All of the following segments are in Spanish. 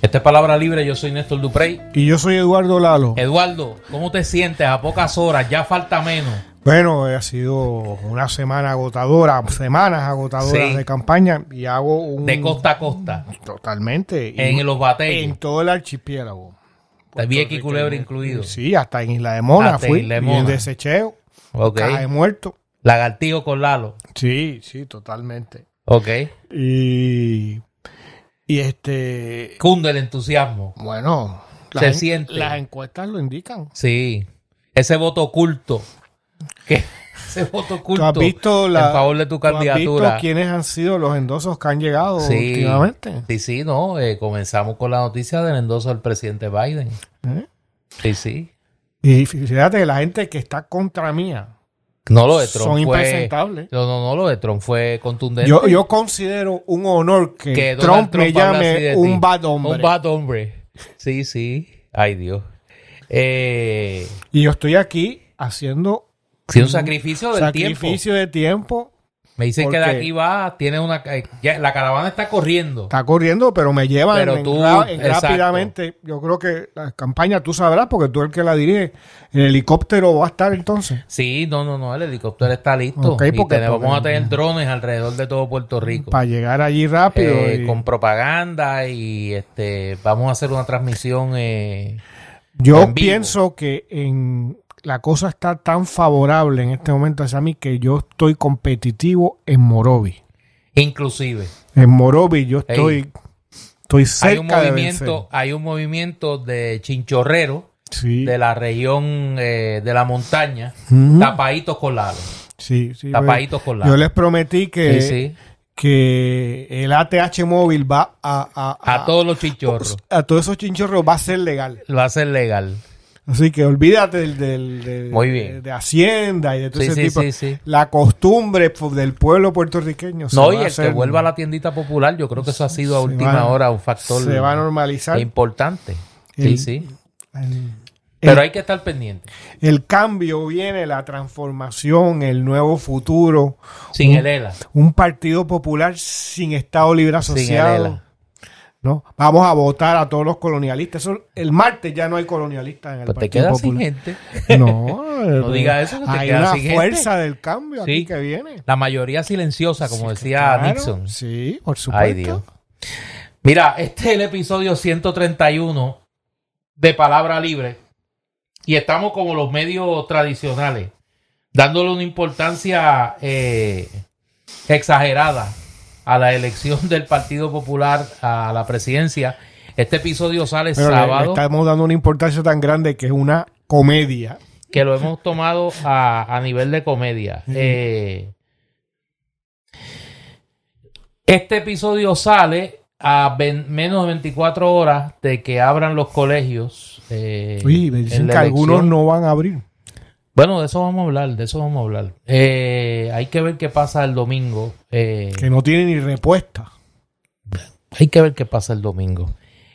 Esta es Palabra Libre, yo soy Néstor Duprey. Y yo soy Eduardo Lalo. Eduardo, ¿cómo te sientes a pocas horas? Ya falta menos. Bueno, ha sido una semana agotadora, semanas agotadoras Sí. de campaña y hago un... De costa a costa. Totalmente. Y En los batallos. En todo el archipiélago. Vieques y Culebra incluido. Sí, hasta en Isla de Mona Hasta fui. Isla de y en Mona. Desecheo. Ok. Caja de muerto. Lagartijo con Lalo. Sí, sí, totalmente. Ok. Y... Y este... Cunde el entusiasmo. Bueno... Se las en- siente. Las encuestas lo indican. Sí. Ese voto oculto. ¿Qué? Ese voto oculto. ¿Tú has visto la, en favor de tu ¿tú has visto candidatura. quiénes han sido los endosos que han llegado Sí. últimamente? Sí, sí, no. eh, comenzamos con la noticia del endoso del presidente Biden. ¿Eh? Sí, sí. Y fíjate, la gente que está contra mía No lo de Trump son fue. impresentables. No, no, no, lo de Trump fue contundente. Yo, yo considero un honor que, Trump, me Trump así llame un ti. bad hombre. Un bad hombre. Sí, sí. Ay, Dios. Eh, Y yo estoy aquí haciendo sí, un sacrificio del sacrificio de tiempo. Me dicen que de aquí va, tiene una. eh, ya, la caravana está corriendo. Está corriendo, pero me llevan Pero en tú, en rápidamente. Yo creo que la campaña tú sabrás, porque tú eres el que la dirige. El helicóptero va a estar entonces. Sí, no, no, no. El helicóptero está listo. Ok, y porque- tenemos- vamos a tener drones alrededor de todo Puerto Rico. Para llegar allí rápido. Eh, y- con propaganda y este vamos a hacer una transmisión eh, Yo pienso que en la cosa está tan favorable en este momento hacia mí que yo estoy competitivo en Morovi. inclusive En Morovi yo estoy, estoy cerca hay un de movimiento vencer. hay un movimiento de chinchorrero Sí, de la región eh, de la montaña Ujú. tapaditos con sí, sí. tapaditos con Yo les prometí que, sí, sí. que el ATH móvil va a, a, a todos los chinchorros a todos esos chinchorros va a ser legal. va a ser legal Así que olvídate del, del- del- Muy bien. de, de Hacienda y de todo Sí, ese sí, tipo. sí, sí. La costumbre del pueblo puertorriqueño. no y a el que vuelva a la tiendita popular yo creo que eso ha sido a última va- hora un factor Se va a normalizar. importante sí El- sí El, pero el- hay que estar pendiente el cambio viene, la transformación, el nuevo futuro. sin un, el ELA un partido popular sin Estado Libre sin el Asociado. ELA ¿no? Vamos a votar a todos los colonialistas. Eso, el martes ya no hay colonialistas en el pues te Partido sin Popular. gente No, No diga eso, te hay quedas una sin gente. fuerza del cambio Sí. aquí que viene. La mayoría silenciosa, como decía Claro, Nixon. Sí, por supuesto. Ay, Dios. Mira, este es el episodio 131 de Palabra Libre. Y estamos como los medios tradicionales, dándole una importancia eh, exagerada a la elección del Partido Popular a la presidencia. Este episodio sale Pero le- le sábado, estamos dando una importancia tan grande que es una comedia. que lo hemos tomado a, a nivel de comedia. Eh, este episodio sale a menos de 24 horas de que abran los colegios. eh, Uy, me en dicen que algunos no van a abrir. Bueno, de eso vamos a hablar, de eso vamos a hablar. Eh, hay que ver qué pasa el domingo. eh, Que no tienen ni respuesta. hay que ver qué pasa el domingo.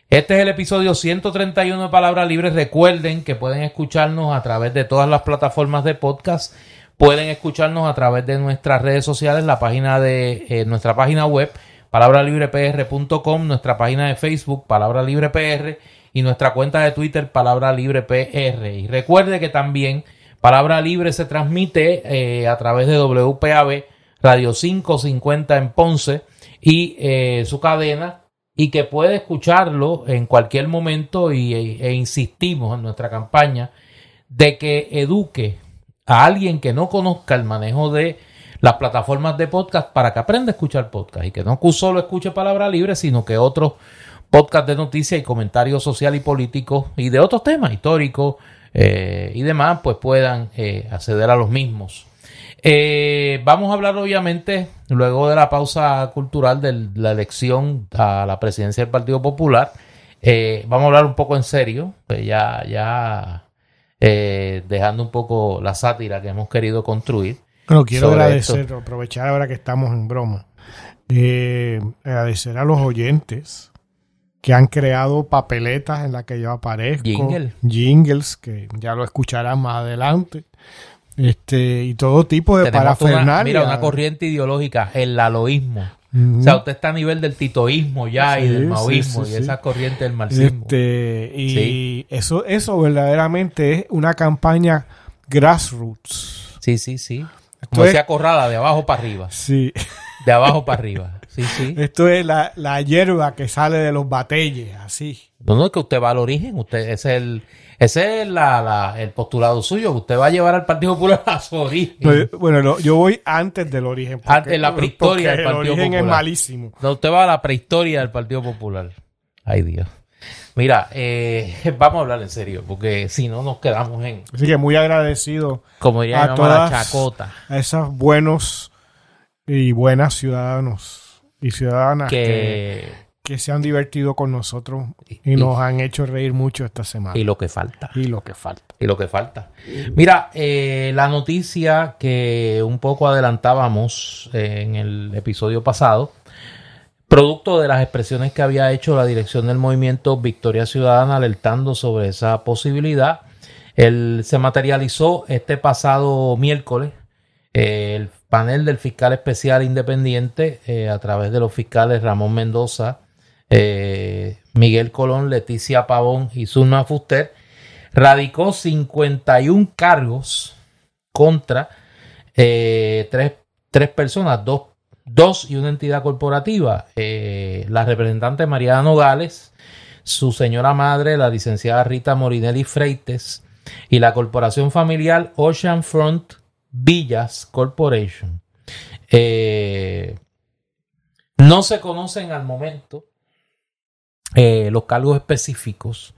Este es el episodio 131 de Palabra Libre. Recuerden que pueden escucharnos a través de todas las plataformas de podcast. Pueden escucharnos a través de nuestras redes sociales, la página de eh, nuestra página web, palabralibrepr.com, nuestra página de Facebook, Palabra Libre PR, y nuestra cuenta de Twitter, Palabra Libre PR. Y recuerde que también Palabra Libre se transmite eh, a través de WPAB Radio 550 en Ponce y eh, su cadena y que puede escucharlo en cualquier momento y, e, e insistimos en nuestra campaña de que eduque a alguien que no conozca el manejo de las plataformas de podcast para que aprenda a escuchar podcast y que no solo escuche palabra libre, sino que otros podcasts de noticias y comentarios social y políticos y de otros temas históricos eh, y demás, pues puedan eh, acceder a los mismos. Eh, vamos a hablar obviamente, luego de la pausa cultural de la elección a la presidencia del Partido Popular, eh, vamos a hablar un poco en serio, pues ya, ya eh, dejando un poco la sátira que hemos querido construir. Bueno, quiero agradecer, aprovechar ahora que estamos en broma, agradecer a los oyentes que han creado papeletas en las que yo aparezco. Jingle. Jingles, que ya lo escucharán más adelante. este y todo tipo de Tenemos una, parafernalia. mira, una corriente ideológica, el laloísmo. O sea, usted está a nivel del titoísmo ya y del maoísmo sí, y esa corriente del marxismo. Este, y eso, eso verdaderamente es una campaña grassroots. Sí, sí, sí. Como Esto es- decía Corrada, de abajo para arriba. Sí. De abajo para arriba. Sí, sí. Esto es la, la hierba que sale de los batelles, así. No, no, es que usted va al origen, usted, ese es el, ese es la, la- el postulado suyo, usted va a llevar al Partido Popular a su origen. No, Bueno, lo- yo voy antes del origen. porque- Antes, la prehistoria del Partido El origen es Popular. malísimo. No, usted va a la prehistoria del Partido Popular. Ay, Dios. Mira, eh, vamos a hablar en serio, porque si no nos quedamos en, Así que muy agradecido como diría A mamá, la todas- chacota. a esos buenos y buenas ciudadanos y ciudadanas que, Que, que se han divertido con nosotros y, Y- nos han hecho reír mucho esta semana. y lo que falta. y lo que falta. y lo que falta. Mira, eh, la noticia que un poco adelantábamos eh, en el episodio pasado, producto de las expresiones que había hecho la dirección del movimiento Victoria Ciudadana alertando sobre esa posibilidad, el- se materializó este pasado miércoles eh, el panel del fiscal especial independiente eh, a través de los fiscales Ramón Mendoza, eh, Miguel Colón, Leticia Pavón y Zulma Fuster, radicó 51 cargos contra eh, tres, tres personas, dos, dos y una entidad corporativa. La representante Mariana Nogales, su señora madre, la licenciada Rita Morinelli Freites, y la corporación familiar Ocean Front Villas Corporation. Eh, no se conocen al momento eh, los cargos específicos.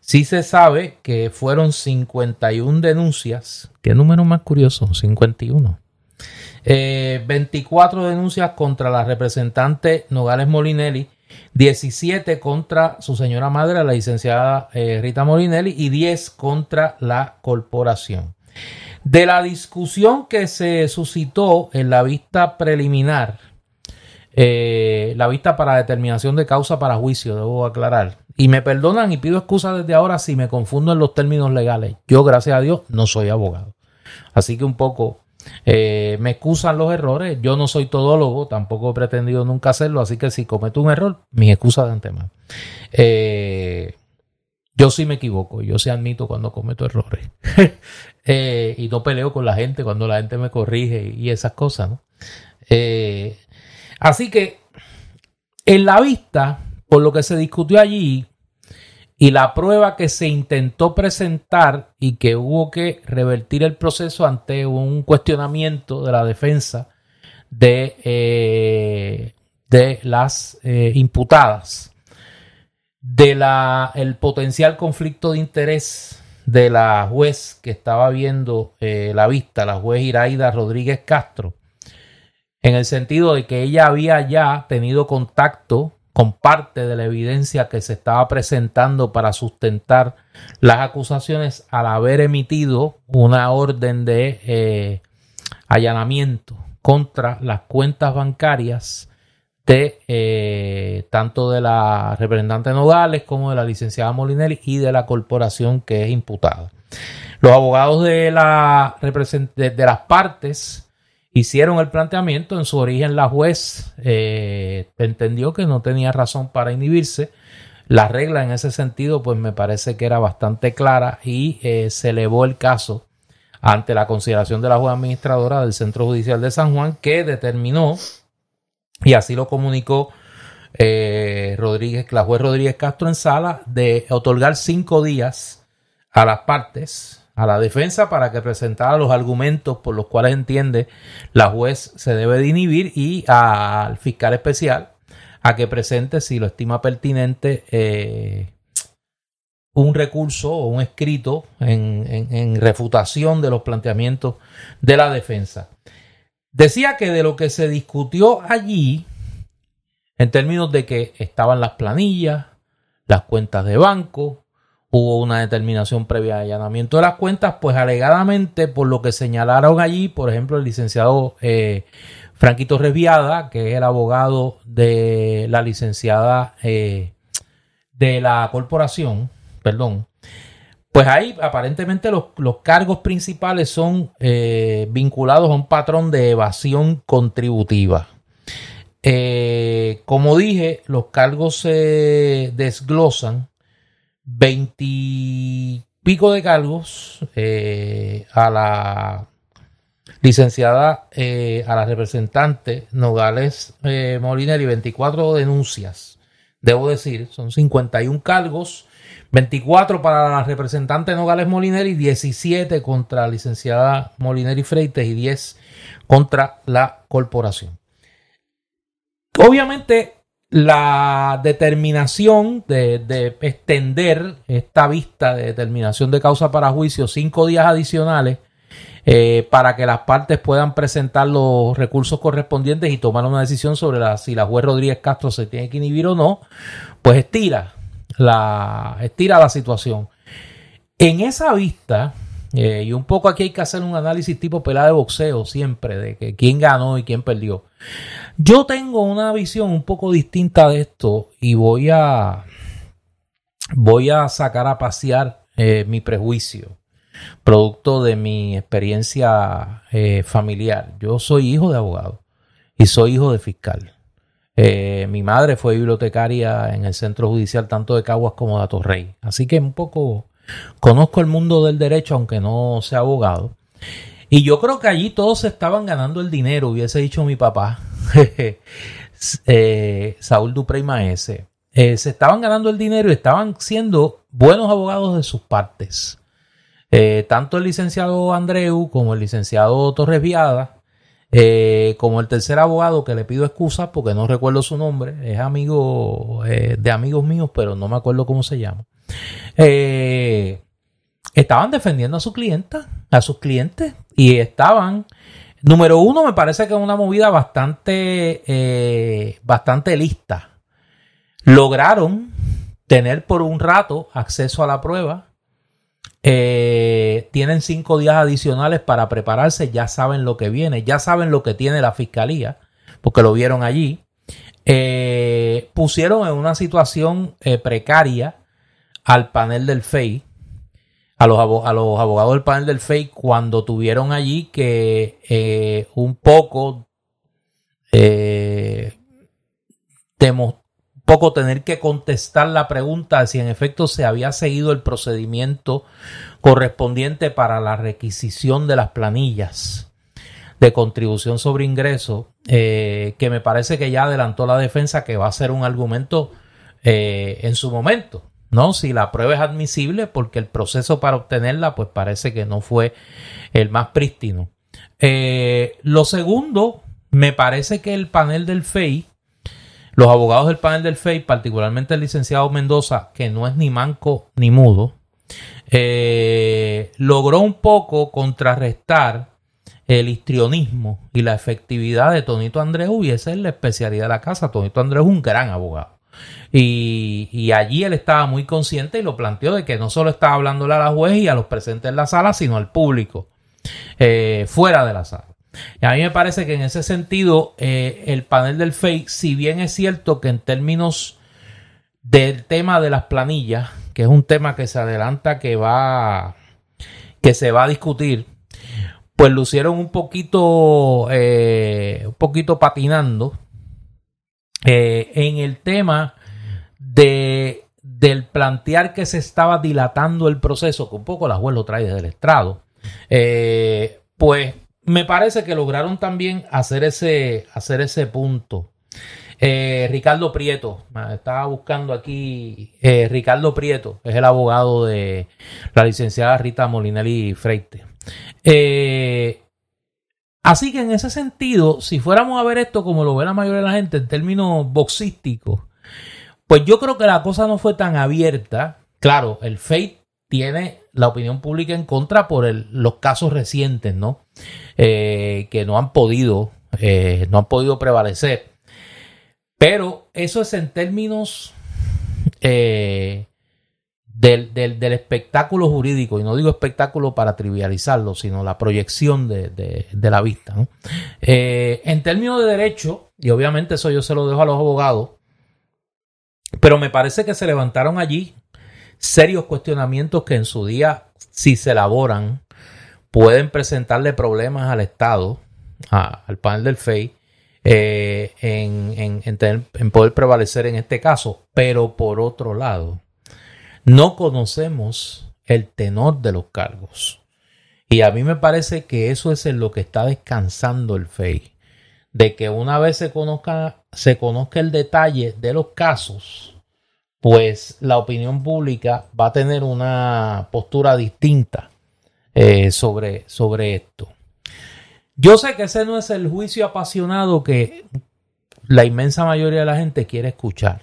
Sí se sabe que fueron 51 denuncias. ¿Qué número más curioso? 51. Eh, 24 denuncias contra la representante Nogales Molinelli, 17 contra su señora madre, la licenciada eh, Rita Molinelli, y 10 contra la corporación. De la discusión que se suscitó en la vista preliminar, eh, la vista para determinación de causa para juicio, debo aclarar. Y me perdonan y pido excusa desde ahora si me confundo en los términos legales. Yo, gracias a Dios, no soy abogado. Así que un poco eh, me excusan los errores. Yo no soy todólogo, tampoco he pretendido nunca hacerlo. Así que si cometo un error, mis excusas de antemano. Eh, yo sí me equivoco, yo sí admito cuando cometo errores. Eh, y no peleo con la gente cuando la gente me corrige y esas cosas, ¿no? Eh, así que en la vista, por lo que se discutió allí y la prueba que se intentó presentar y que hubo que revertir el proceso ante un cuestionamiento de la defensa de, eh, de las imputadas, de la, el potencial conflicto de interés de la juez que estaba viendo eh, la vista, la juez Iraida Rodríguez Castro, en el sentido de que ella había ya tenido contacto con parte de la evidencia que se estaba presentando para sustentar las acusaciones al haber emitido una orden de eh, allanamiento contra las cuentas bancarias de eh, tanto de la representante Nogales como de la licenciada Molinelli y de la corporación que es imputada. Los abogados de, la, de las partes hicieron el planteamiento. En su origen, la juez eh, entendió que no tenía razón para inhibirse. La regla en ese sentido, pues me parece que era bastante clara y eh, se elevó el caso ante la consideración de la juez administradora del Centro Judicial de San Juan, que determinó, y así lo comunicó eh, Rodríguez, la juez Rodríguez Castro en sala, de otorgar cinco días a las partes, a la defensa, para que presentara los argumentos por los cuales entiende la juez se debe de inhibir y al fiscal especial a que presente, si lo estima pertinente, eh, un recurso o un escrito en, refutación de los planteamientos de la defensa. Decía que de lo que se discutió allí, en términos de que estaban las planillas, las cuentas de banco, hubo una determinación previa de allanamiento de las cuentas, pues alegadamente por lo que señalaron allí, por ejemplo, el licenciado eh, Franquito Reviada, que es el abogado de la licenciada eh, de la corporación, perdón, Pues ahí aparentemente los, cargos principales son eh, vinculados a un patrón de evasión contributiva. Eh, como dije, los cargos se desglosan 20 pico de cargos eh, a la licenciada, a la representante Nogales Molineri, 24 denuncias. Debo decir, son 51 cargos 24 para la representante Nogales Molineri, 17 contra la licenciada Molineri Freites y 10 contra la corporación. Obviamente, la determinación de, extender esta vista de determinación de causa para juicio cinco días adicionales eh, para que las partes puedan presentar los recursos correspondientes y tomar una decisión sobre si la juez Rodríguez Castro se tiene que inhibir o no, pues estira la estira la situación. En esa vista, eh, y un poco aquí hay que hacer un análisis tipo pelada de boxeo siempre, de que quién ganó y quién perdió. Yo tengo una visión un poco distinta de esto y voy a, voy a sacar a pasear eh, mi prejuicio, producto de mi experiencia eh, familiar. Yo soy hijo de abogado y soy hijo de fiscal. Eh, mi madre fue bibliotecaria en el centro judicial tanto de Caguas como de Atorrey. Así que un poco conozco el mundo del derecho, aunque no sea abogado. Y yo creo que allí todos estaban ganando el dinero, hubiese dicho mi papá, eh, Saúl Duprey Maese. Eh, se estaban ganando el dinero y estaban siendo buenos abogados de sus partes. tanto el licenciado Andreu como el licenciado Torres Viada eh, como el tercer abogado que le pido excusas porque no recuerdo su nombre, es amigo eh, de amigos míos, pero no me acuerdo cómo se llama. Eh, estaban defendiendo a su clienta, a sus clientes, y estaban. Número uno, me parece que es una movida bastante, bastante lista. Lograron tener por un rato acceso a la prueba eh, tienen cinco días adicionales para prepararse, ya saben lo que viene, ya saben lo que tiene la fiscalía, porque lo vieron allí. Eh, pusieron en una situación eh, precaria al panel del FEI, a los, a los, abogados del panel del FEI, cuando tuvieron allí que un poco demostrar poco tener que contestar la pregunta de si en efecto se había seguido el procedimiento correspondiente para la requisición de las planillas de contribución sobre ingreso, eh, que me parece que ya adelantó la defensa que va a ser un argumento eh, en su momento, ¿no? Si la prueba es admisible, porque el proceso para obtenerla, pues parece que no fue el más prístino. Eh, lo segundo, me parece que el panel del FEI los abogados del panel del FEI, particularmente el licenciado Mendoza, que no es ni manco ni mudo, eh, logró un poco contrarrestar el histrionismo y la efectividad de Tonito Andreu y es la especialidad de la casa. Tonito Andreu es un gran abogado. Y, allí él estaba muy consciente y lo planteó de que no solo estaba hablándole a la juez y a los presentes en la sala, sino al público eh, fuera de la sala. Y a mí me parece que en ese sentido, eh, el panel del FEI, si bien es cierto que en términos del tema de las planillas, que es un tema que se adelanta que va, que se va a discutir, pues lucieron un poquito, eh, un poquito patinando eh, en el tema de, del plantear que se estaba dilatando el proceso, que un poco la juez lo trae desde el estrado, pues me parece que lograron también hacer ese, hacer ese punto. Eh, Ricardo Prieto, estaba buscando aquí, eh, Ricardo Prieto, es el abogado de la licenciada Rita Molinelli Freite. Eh, así que en ese sentido, si fuéramos a ver esto como lo ve la mayoría de la gente en términos boxísticos, pues yo creo que la cosa no fue tan abierta. Claro, el Fate tiene la opinión pública en contra por los casos recientes, ¿no? Eh, que no han podido, eh, no han podido prevalecer. Pero eso es en términos eh, del, espectáculo jurídico, y no digo espectáculo para trivializarlo, sino la proyección de, la vista. en términos de derecho, y obviamente eso yo se lo dejo a los abogados, pero me parece que se levantaron allí serios cuestionamientos que en su día, si se elaboran, pueden presentarle problemas al Estado, al panel del FEI, eh, en, en poder prevalecer en este caso. Pero por otro lado, no conocemos el tenor de los cargos. Y a mí me parece que eso es en lo que está descansando el FEI. De que una vez se conozca, se conozca el detalle de los casos, pues la opinión pública va a tener una postura distinta eh, sobre, sobre esto. Yo sé que ese no es el juicio apasionado que la inmensa mayoría de la gente quiere escuchar.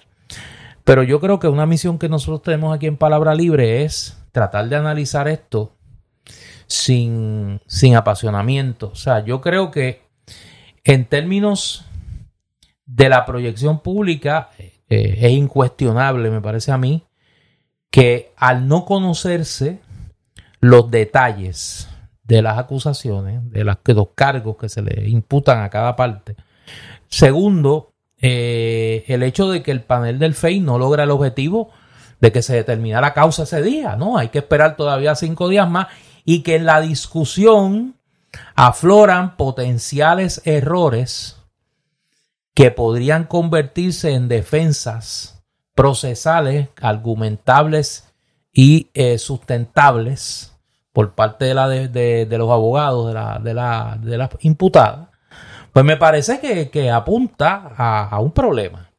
Pero yo creo que una misión que nosotros tenemos aquí en Palabra Libre es tratar de analizar esto sin, sin apasionamiento. O sea, yo creo que en términos de la proyección pública eh, es incuestionable, me parece a mí, que al no conocerse los detalles de las acusaciones, de, las, los cargos que se le imputan a cada parte. Segundo, eh, el hecho de que el panel del FEI no logra el objetivo de que se determine la causa ese día, ¿no? Hay que esperar todavía cinco días más y que en la discusión afloran potenciales errores que podrían convertirse en defensas procesales, argumentables y eh, sustentables por parte de, los abogados de la, de imputada pues me parece que, apunta a, un problema.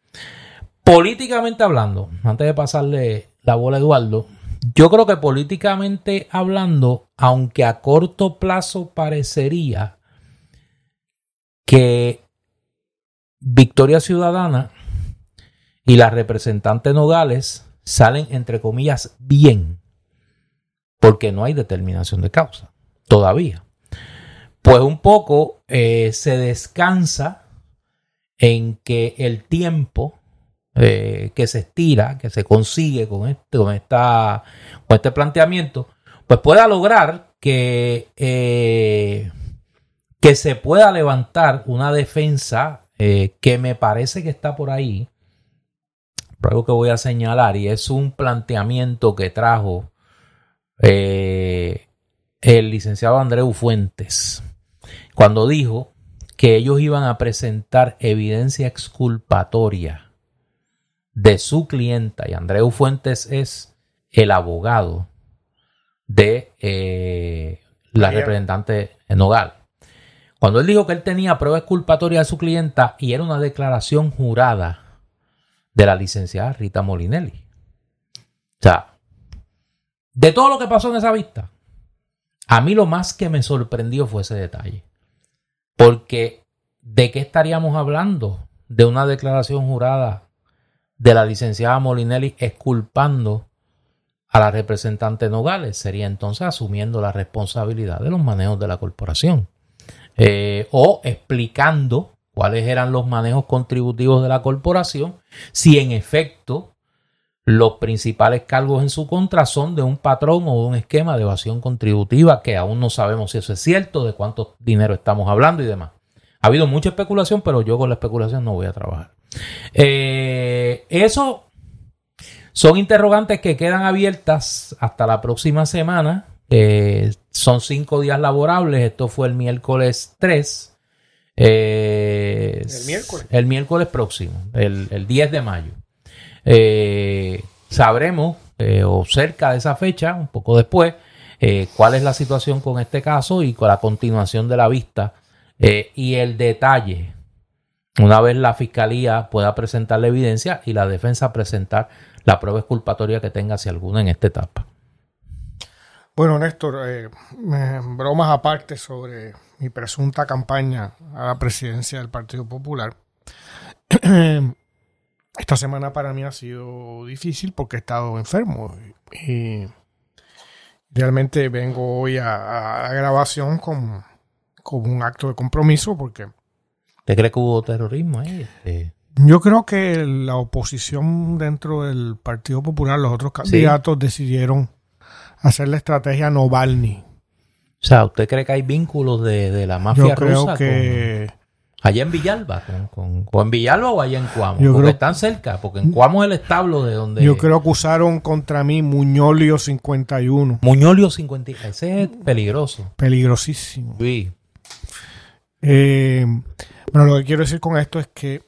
Políticamente hablando, antes de pasarle la bola a Eduardo, yo creo que políticamente hablando, aunque a corto plazo parecería que Victoria Ciudadana y la representante Nogales salen, entre comillas, bien, porque no hay determinación de causa todavía. Pues un poco eh, se descansa en que el tiempo eh, que se estira, que se consigue con este, con, esta, con este planteamiento, pues pueda lograr que, eh, que se pueda levantar una defensa que me parece que está por ahí, algo que voy a señalar, y es un planteamiento que trajo el licenciado Andreu Fuentes cuando dijo que ellos iban a presentar evidencia exculpatoria de su clienta, y Andreu Fuentes es el abogado de eh, la representante Nogal. Cuando él dijo que él tenía prueba exculpatoria de su clienta y era una declaración jurada de la licenciada Rita Molinelli. O sea, de todo lo que pasó en esa vista, a mí lo más que me sorprendió fue ese detalle. Porque ¿de qué estaríamos hablando? De una declaración jurada de la licenciada Molinelli exculpando a la representante Nogales. Sería entonces asumiendo la responsabilidad de los manejos de la corporación. Eh, o explicando cuáles eran los manejos contributivos de la corporación, si en efecto los principales cargos en su contra son de un patrón o un esquema de evasión contributiva que aún no sabemos si eso es cierto, de cuánto dinero estamos hablando y demás. Ha habido mucha especulación, pero yo con la especulación no voy a trabajar. Eh, eso son interrogantes que quedan abiertas hasta la próxima semana. Eh, son cinco días laborables. Esto fue el miércoles 3. Eh, el miércoles. El miércoles próximo, el, el 10 de mayo. Eh, sabremos, eh, o cerca de esa fecha, un poco después, eh, cuál es la situación con este caso y con la continuación de la vista y el detalle. Una vez la fiscalía pueda presentar la evidencia y la defensa presentar la prueba exculpatoria que tenga, si alguna, en esta etapa. Bueno, Néstor, bromas aparte sobre mi presunta campaña a la presidencia del Partido Popular. esta semana para mí ha sido difícil porque he estado enfermo. Y realmente vengo hoy a, la grabación con, un acto de compromiso porque... ¿Te cree que hubo terrorismo ahí? Este, Yo creo que la oposición dentro del Partido Popular, los otros candidatos decidieron hacer la estrategia Novalny. O sea, ¿usted cree que hay vínculos de, la mafia Yo creo que Allá en Villalba, con, o en Villalba o allá en Cuamo, Yo porque creo- están cerca, porque en Cuamo es el establo de donde... Yo creo que usaron contra mí Muñolio 51. Muñolio 50, ese es peligroso. Peligrosísimo. Sí. Eh, bueno, lo que quiero decir con esto es que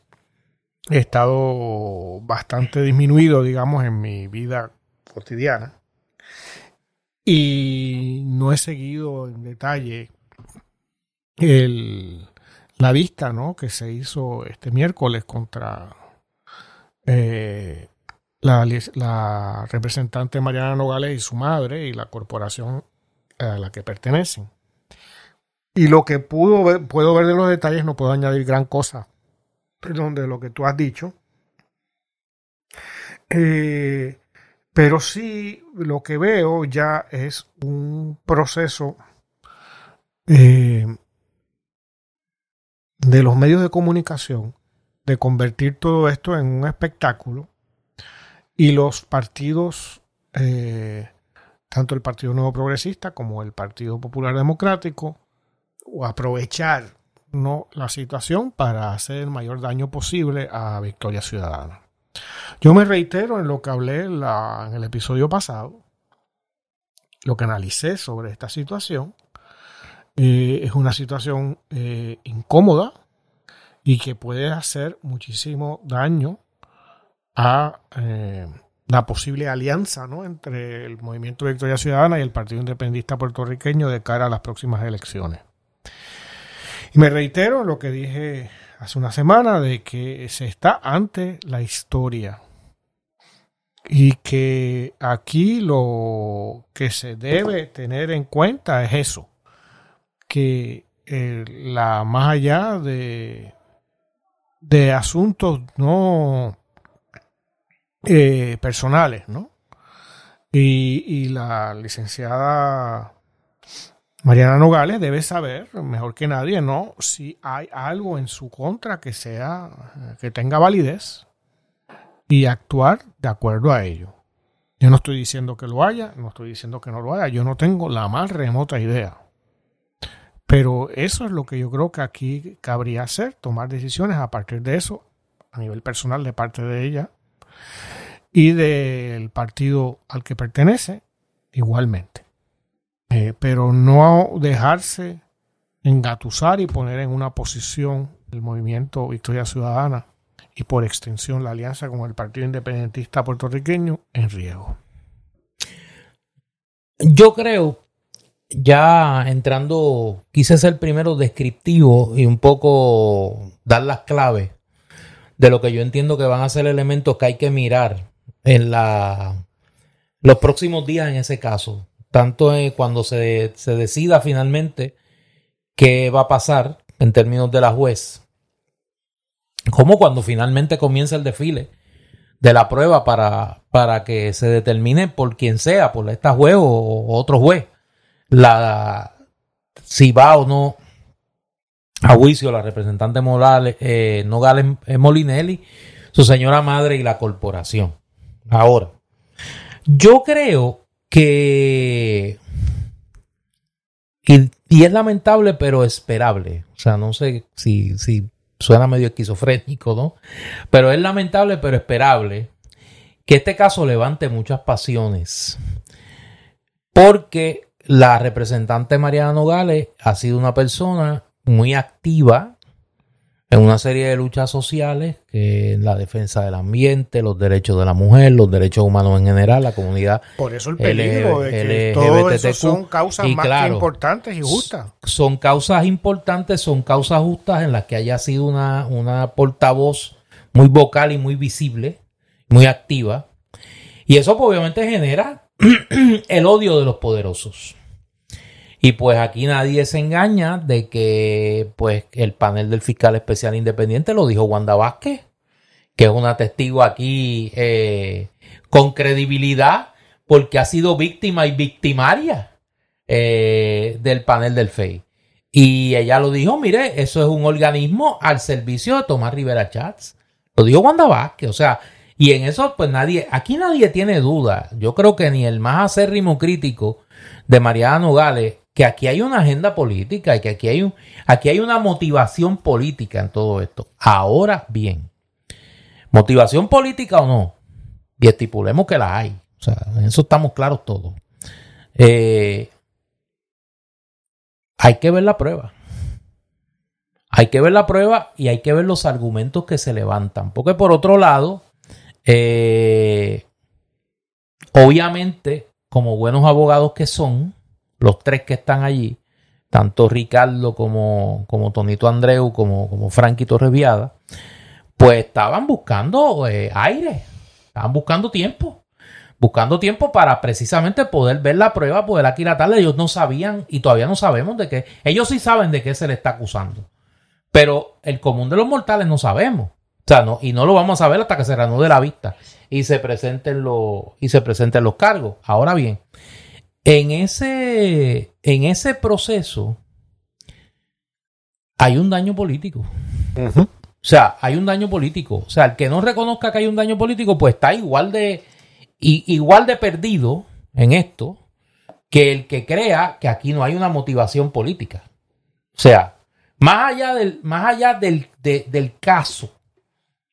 he estado bastante disminuido, digamos, en mi vida cotidiana. Y no he seguido en detalle el, la vista ¿no? que se hizo este miércoles contra eh, la, representante Mariana Nogales y su madre y la corporación a la que pertenecen. Y lo que pudo ver, puedo ver de los detalles, no puedo añadir gran cosa, perdón, de lo que tú has dicho. Eh, pero sí, lo que veo ya es un proceso eh, de los medios de comunicación de convertir todo esto en un espectáculo y los partidos, eh, tanto el Partido Nuevo Progresista como el Partido Popular Democrático, aprovechar ¿no? la situación para hacer el mayor daño posible a Victoria Ciudadana. Yo me reitero en lo que hablé en, el episodio pasado, lo que analicé sobre esta situación. Eh, es una situación eh, incómoda y que puede hacer muchísimo daño a eh, la posible alianza entre el Movimiento Victoria Ciudadana y el Partido Independentista Puertorriqueño de cara a las próximas elecciones. Y me reitero lo que dije hace una semana de que se está ante la historia y que aquí lo que se debe tener en cuenta es eso, que eh, la más allá de, de asuntos no eh, personales, ¿no? Y, y la licenciada Mariana Nogales debe saber, mejor que nadie, ¿no? Si hay algo en su contra que sea, que tenga validez y actuar de acuerdo a ello. Yo no estoy diciendo que lo haya, no estoy diciendo que no lo haya, yo no tengo la más remota idea. Pero eso es lo que yo creo que aquí cabría hacer, tomar decisiones a partir de eso, a nivel personal de parte de ella y del partido al que pertenece, igualmente. Eh, pero no dejarse engatusar y poner en una posición el movimiento Victoria Ciudadana y por extensión la alianza con el Partido Independentista puertorriqueño en riesgo. Yo creo, ya entrando, quise ser primero descriptivo y un poco dar las claves de lo que yo entiendo que van a ser elementos que hay que mirar en la, los próximos días en ese caso tanto eh, cuando se, se, decida finalmente qué va a pasar en términos de la juez, como cuando finalmente comienza el desfile de la prueba para, para que se determine por quien sea, por esta juez o otro juez, la, si va o no a juicio la representante Morales, eh, Nogales Molinelli, su señora madre y la corporación. Ahora, yo creo que y, y, es lamentable pero esperable. O sea no sé si, si suena medio esquizofrénico no pero es lamentable pero esperable que este caso levante muchas pasiones porque la representante Mariana Nogales ha sido una persona muy activa en una serie de luchas sociales, que es la defensa del ambiente, los derechos de la mujer, los derechos humanos en general, la comunidad. Por eso el peligro de que todo eso son causas y más claro, que importantes y justas. Son causas importantes, son causas justas en las que haya sido una, una portavoz muy vocal y muy visible, muy activa. Y eso pues, obviamente genera el odio de los poderosos. Y pues aquí nadie se engaña de que pues el panel del fiscal especial independiente lo dijo Wanda Vázquez, que es una testigo aquí eh, con credibilidad porque ha sido víctima y victimaria eh, del panel del FEI. Y ella lo dijo, mire, eso es un organismo al servicio de Tomás Rivera Chats. Lo dijo Wanda Vázquez, o sea, y en eso pues nadie, aquí nadie tiene duda. Yo creo que ni el más acérrimo crítico de Mariana Nogales que aquí hay una agenda política y que aquí hay, un, aquí hay una motivación política en todo esto. Ahora bien, motivación política o no, y estipulemos que la hay. O sea, en eso estamos claros todos. Eh, hay que ver la prueba. Hay que ver la prueba y hay que ver los argumentos que se levantan. Porque por otro lado, eh, obviamente, como buenos abogados que son, los tres que están allí, tanto Ricardo como, como Tonito Andreu, como, como Frankie Torreviada, pues estaban buscando eh, aire, estaban buscando tiempo buscando tiempo para precisamente poder ver la prueba, poder aquilatarla. Ellos no sabían y todavía no sabemos de qué. Ellos sí saben de qué se le está acusando. Pero el común de los mortales no sabemos. O sea, no, y no lo vamos a saber hasta que se reanude la vista y se presenten los, y se presenten los cargos. Ahora bien, en ese, en ese proceso hay un daño político. O sea, hay un daño político. O sea, el que no reconozca que hay un daño político, pues está igual de, y igual de perdido en esto que el que crea que aquí no hay una motivación política. O sea, más allá del, más allá del, del caso,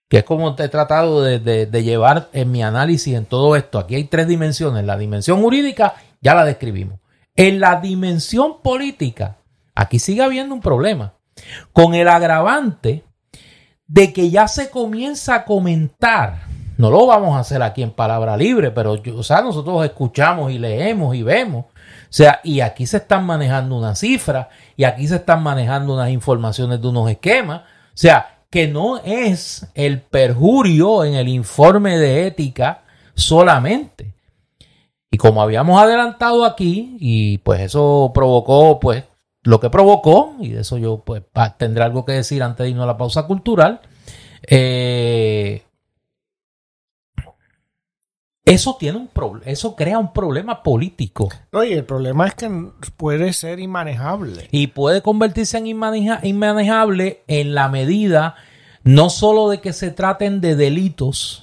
que es como te he tratado de, de, llevar en mi análisis en todo esto, aquí hay tres dimensiones. La dimensión jurídica ya la describimos. En la dimensión política, aquí sigue habiendo un problema. Con el agravante de que ya se comienza a comentar no lo vamos a hacer aquí en palabra libre, pero o sea, nosotros escuchamos y leemos y vemos. O sea, y aquí se están manejando unas cifras y aquí se están manejando unas informaciones de unos esquemas. O sea, que no es el perjurio en el informe de ética solamente. Y como habíamos adelantado aquí, y pues eso provocó, pues, lo que provocó, y de eso yo pues tendré algo que decir antes de irnos a la pausa cultural, eh, eso tiene un problema, eso crea un problema político. Oye, el problema es que puede ser inmanejable. Y puede convertirse en inmanejable en la medida no solo de que se traten de delitos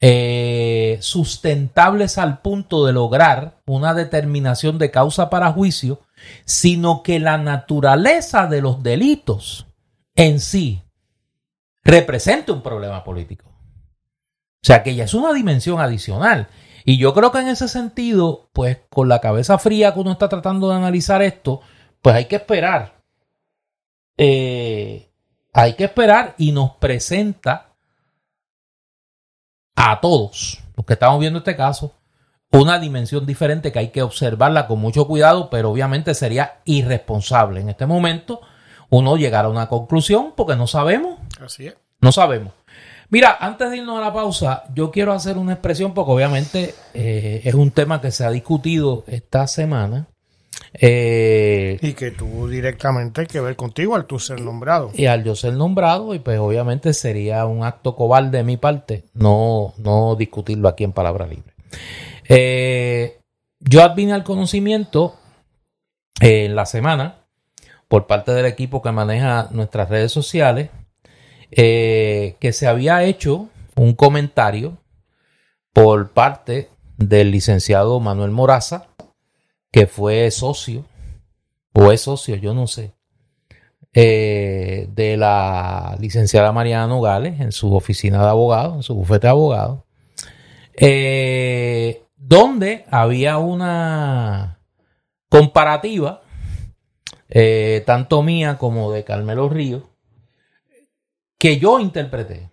eh, sustentables al punto de lograr una determinación de causa para juicio, sino que la naturaleza de los delitos en sí represente un problema político. O sea que ya es una dimensión adicional. Y yo creo que en ese sentido, pues con la cabeza fría que uno está tratando de analizar esto, pues hay que esperar. Eh, hay que esperar y nos presenta a todos los que estamos viendo este caso una dimensión diferente que hay que observarla con mucho cuidado, pero obviamente sería irresponsable en este momento uno llegar a una conclusión porque no sabemos. Así es. No sabemos. Mira, antes de irnos a la pausa, yo quiero hacer una expresión porque obviamente eh, es un tema que se ha discutido esta semana. Eh, y que tuvo directamente que ver contigo al tú ser nombrado. Y al yo ser nombrado, y pues obviamente sería un acto cobarde de mi parte no, no discutirlo aquí en Palabra Libre. Eh, yo advine al conocimiento en la semana por parte del equipo que maneja nuestras redes sociales eh, que se había hecho un comentario por parte del licenciado Manuel Moraza, que fue socio, o es socio, yo no sé, eh, de la licenciada Mariana Nogales en su oficina de abogado, en su bufete de abogado, eh, donde había una comparativa, tanto mía como de Carmelo Ríos, que yo interpreté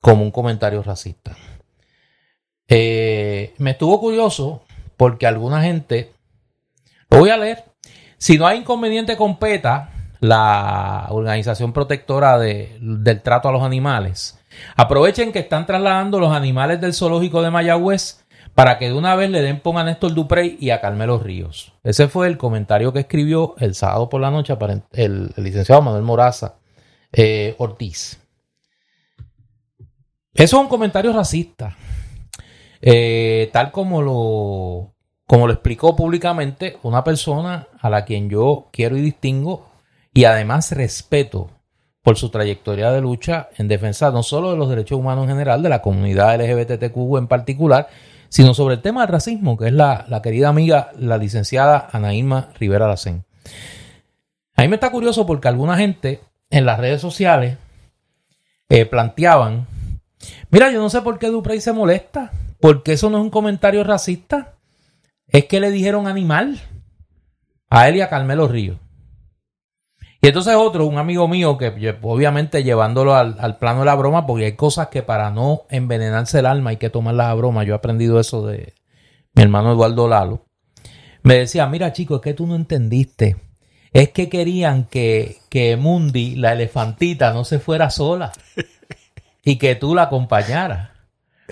como un comentario racista. Eh, me estuvo curioso porque alguna gente, lo voy a leer, si no hay inconveniente con PETA, la organización protectora del trato a los animales, aprovechen que están trasladando los animales del zoológico de Mayagüez para que de una vez le den pongan a Néstor Duprey y a Carmelo Ríos. Ese fue el comentario que escribió el sábado por la noche el licenciado Manuel Moraza eh, Ortiz. Eso es un comentario racista. Eh, tal como lo, como lo explicó públicamente una persona a la quien yo quiero y distingo y además respeto por su trayectoria de lucha en defensa no solo de los derechos humanos en general, de la comunidad LGBTQ en particular, sino sobre el tema del racismo, que es la, la querida amiga, la licenciada Anaíma Rivera Lacén. A mí me está curioso porque alguna gente en las redes sociales eh, planteaban, mira, yo no sé por qué Duprey se molesta, porque eso no es un comentario racista, es que le dijeron animal a él y a Carmelo Ríos. Y entonces otro, un amigo mío, que obviamente llevándolo al, plano de la broma, porque hay cosas que para no envenenarse el alma hay que tomarlas a broma. Yo he aprendido eso de mi hermano Eduardo Lalo. Me decía, mira chico, es que tú no entendiste es que querían que, que Mundi, la elefantita, no se fuera sola y que tú la acompañaras.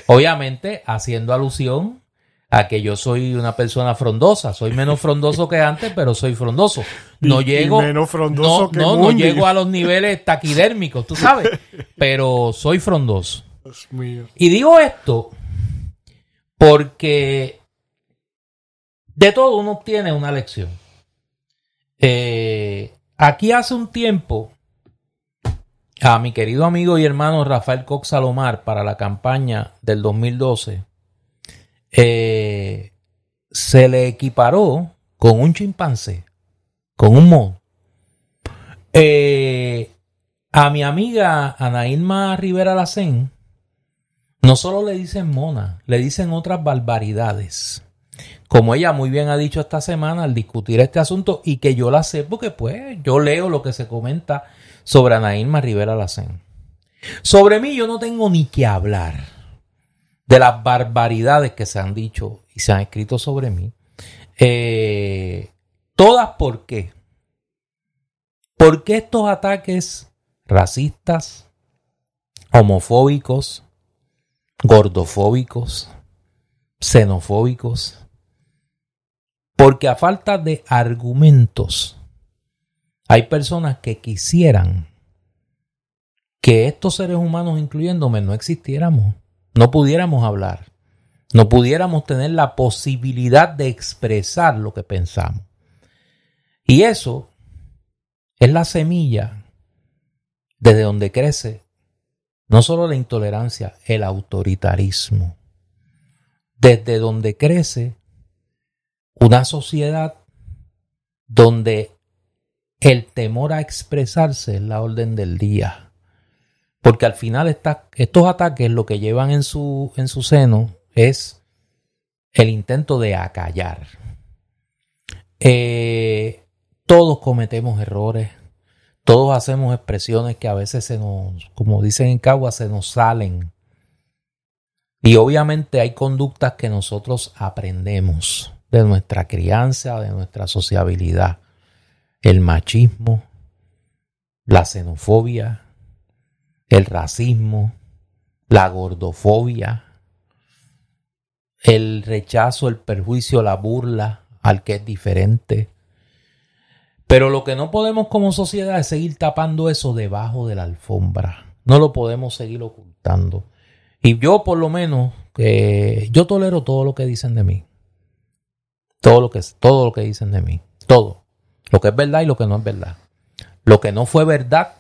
Obviamente haciendo alusión a que yo soy una persona frondosa, soy menos frondoso que antes, pero soy frondoso. No llego menos frondoso no, no, no llego a los niveles taquidérmicos, tú sabes, pero soy frondoso. Y digo esto porque de todo uno tiene una lección. Eh, aquí hace un tiempo, a mi querido amigo y hermano Rafael Cox Salomar para la campaña del 2012, eh, se le equiparó con un chimpancé, con un mono. Eh, a mi amiga Anaílma Rivera Lacén, no solo le dicen mona, le dicen otras barbaridades como ella muy bien ha dicho esta semana al discutir este asunto y que yo la sé porque pues yo leo lo que se comenta sobre Anaíma Rivera Lacén. Sobre mí yo no tengo ni que hablar de las barbaridades que se han dicho y se han escrito sobre mí. Eh, todas por qué. ¿Por qué estos ataques racistas, homofóbicos, gordofóbicos, xenofóbicos, porque a falta de argumentos, hay personas que quisieran que estos seres humanos, incluyéndome, no existiéramos, no pudiéramos hablar, no pudiéramos tener la posibilidad de expresar lo que pensamos. Y eso es la semilla desde donde crece no solo la intolerancia, el autoritarismo. Desde donde crece una sociedad donde el temor a expresarse es la orden del día. Porque al final estos ataques lo que llevan en su, en su seno es el intento de acallar. Eh, todos cometemos errores, todos hacemos expresiones que a veces se nos, como dicen en Cagua, se nos salen. Y obviamente hay conductas que nosotros aprendemos de nuestra crianza, de nuestra sociabilidad. El machismo, la xenofobia, el racismo, la gordofobia, el rechazo, el perjuicio, la burla al que es diferente. Pero lo que no podemos como sociedad es seguir tapando eso debajo de la alfombra. No lo podemos seguir ocultando. Y yo por lo menos, yo tolero todo lo que dicen de mí. Todo lo que todo lo que dicen de mí, todo, lo que es verdad y lo que no es verdad, lo que no fue verdad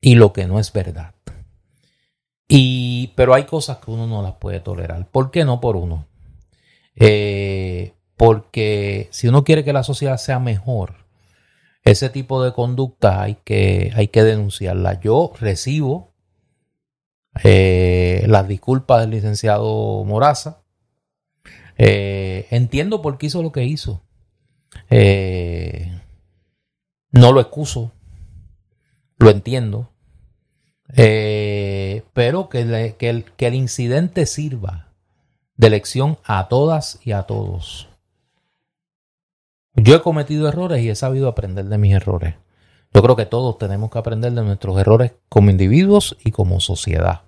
y lo que no es verdad. Y pero hay cosas que uno no las puede tolerar. ¿Por qué no por uno? Eh, porque si uno quiere que la sociedad sea mejor, ese tipo de conducta hay que, hay que denunciarla. Yo recibo eh, las disculpas del licenciado Moraza. Eh, entiendo por qué hizo lo que hizo. Eh, no lo excuso. Lo entiendo. Eh, pero que, el, que el incidente sirva de lección a todas y a todos. Yo he cometido errores y he sabido aprender de mis errores. Yo creo que todos tenemos que aprender de nuestros errores como individuos y como sociedad.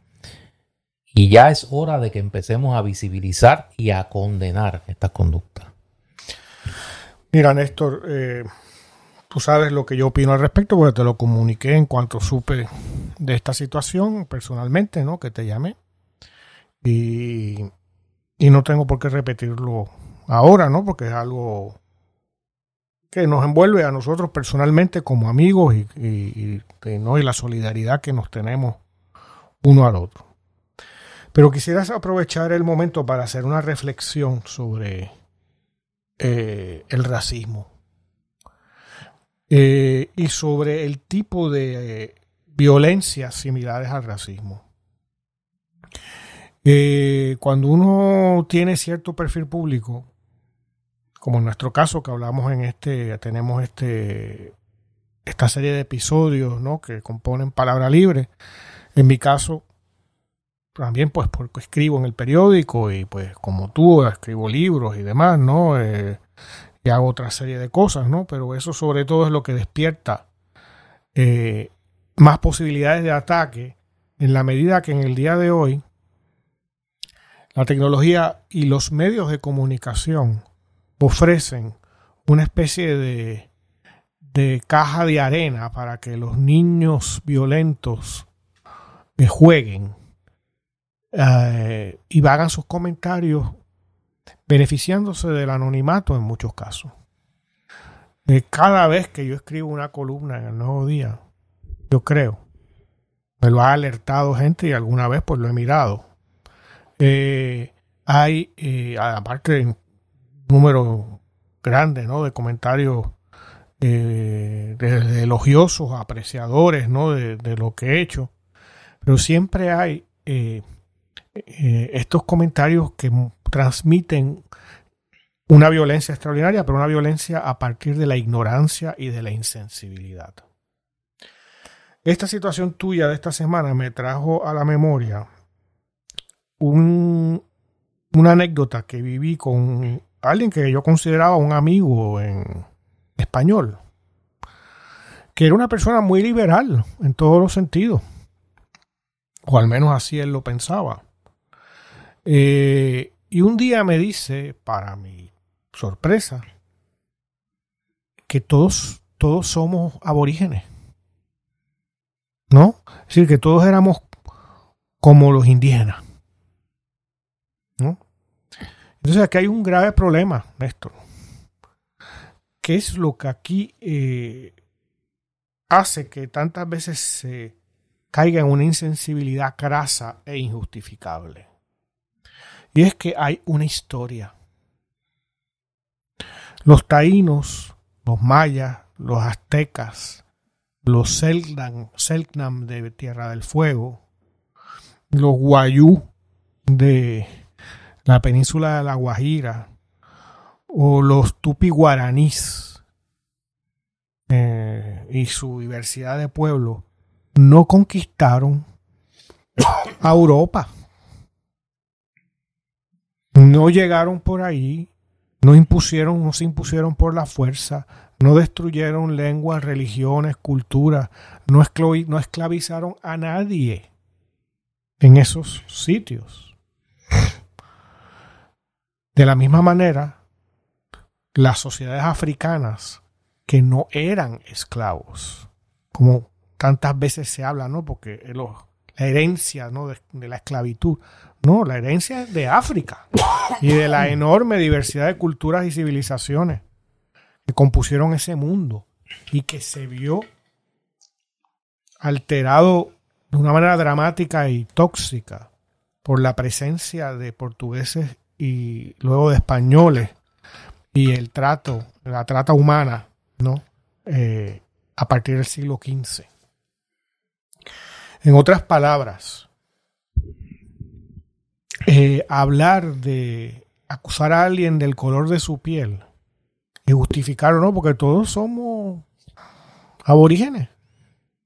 Y ya es hora de que empecemos a visibilizar y a condenar estas conductas. Mira, Néstor, eh, tú sabes lo que yo opino al respecto, porque te lo comuniqué en cuanto supe de esta situación personalmente, ¿no? Que te llamé. Y, no tengo por qué repetirlo ahora, ¿no? Porque es algo que nos envuelve a nosotros personalmente como amigos y, ¿no? y la solidaridad que nos tenemos uno al otro. Pero quisiera aprovechar el momento para hacer una reflexión sobre eh, el racismo eh, y sobre el tipo de eh, violencias similares al racismo. cuando uno tiene cierto perfil público, como en nuestro caso que hablamos en este, tenemos este, esta serie de episodios ¿no? que componen Palabra Libre, en mi caso también pues porque escribo en el periódico y pues como tú escribo libros y demás, ¿no? Eh, y hago otra serie de cosas, ¿no? Pero eso sobre todo es lo que despierta eh, más posibilidades de ataque en la medida que en el día de hoy la tecnología y los medios de comunicación ofrecen una especie de, de caja de arena para que los niños violentos eh, jueguen eh, y hagan sus comentarios beneficiándose del anonimato en muchos casos. De cada vez que yo escribo una columna en el Nuevo Día, yo creo, me lo ha alertado gente y alguna vez pues lo he mirado. Eh, hay, eh, aparte, un número grande ¿no? de comentarios de, elogiosos, apreciadores ¿no? de, lo que he hecho, pero siempre hay eh, estos comentarios que transmiten una violencia extraordinaria, pero una violencia a partir de la ignorancia y de la insensibilidad. Esta situación tuya de esta semana me trajo a la memoria una anécdota que viví con alguien que yo consideraba un amigo en español, que era una persona muy liberal en todos los sentidos, o al menos así él lo pensaba. Eh, y un día me dice, para mi sorpresa, que todos, todos somos aborígenes. ¿No? Es decir, que todos éramos como los indígenas. ¿No? Entonces aquí hay un grave problema, Néstor. ¿Qué es lo que aquí eh, hace que tantas veces se caiga en una insensibilidad crasa e injustificable? Y es que hay una historia. Los taínos, los mayas, los aztecas, los Selknam, de Tierra del Fuego, los guayú de la península de la Guajira, o los tupi guaraníes eh, y su diversidad de pueblos, no conquistaron a Europa. No llegaron por ahí, no impusieron, no se impusieron por la fuerza, no destruyeron lenguas, religiones, culturas, no, esclavizaron a nadie en esos sitios. De la misma manera, las sociedades africanas que no eran esclavos, como tantas veces se habla, ¿no? Porque los la herencia ¿no? de, la esclavitud. No, la herencia es de África y de la enorme diversidad de culturas y civilizaciones que compusieron ese mundo y que se vio alterado de una manera dramática y tóxica por la presencia de portugueses y luego de españoles y el trato, la trata humana, ¿no? Eh, a partir del siglo XV. En otras palabras, eh, hablar de acusar a alguien del color de su piel y justificarlo, no, porque todos somos aborígenes.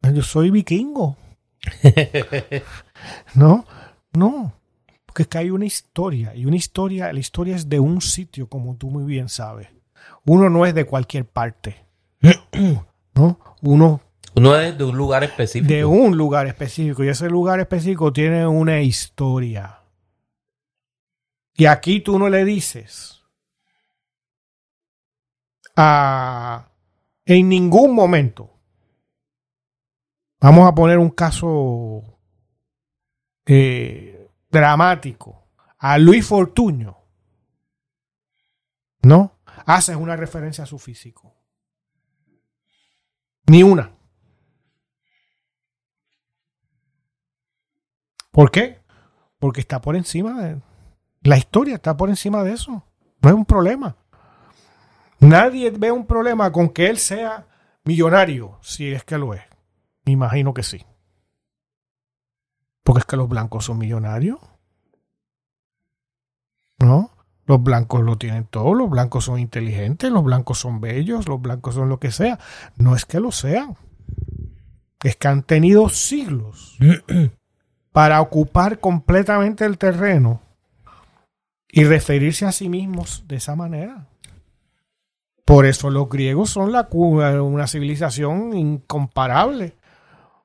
Yo soy vikingo. no, no, porque es que hay una historia y una historia, la historia es de un sitio, como tú muy bien sabes. Uno no es de cualquier parte. ¿No? Uno uno es de un lugar específico. De un lugar específico. Y ese lugar específico tiene una historia. Y aquí tú no le dices a, en ningún momento. Vamos a poner un caso eh, dramático. A Luis Fortuño. ¿No? Haces una referencia a su físico. Ni una. ¿Por qué? porque está por encima de... La historia está por encima de eso. No es un problema. Nadie ve un problema con que él sea millonario, si es que lo es. Me imagino que sí. Porque es que los blancos son millonarios. ¿No? Los blancos lo tienen todo, los blancos son inteligentes, los blancos son bellos, los blancos son lo que sea. No es que lo sean. Es que han tenido siglos para ocupar completamente el terreno y referirse a sí mismos de esa manera. Por eso los griegos son la, una civilización incomparable.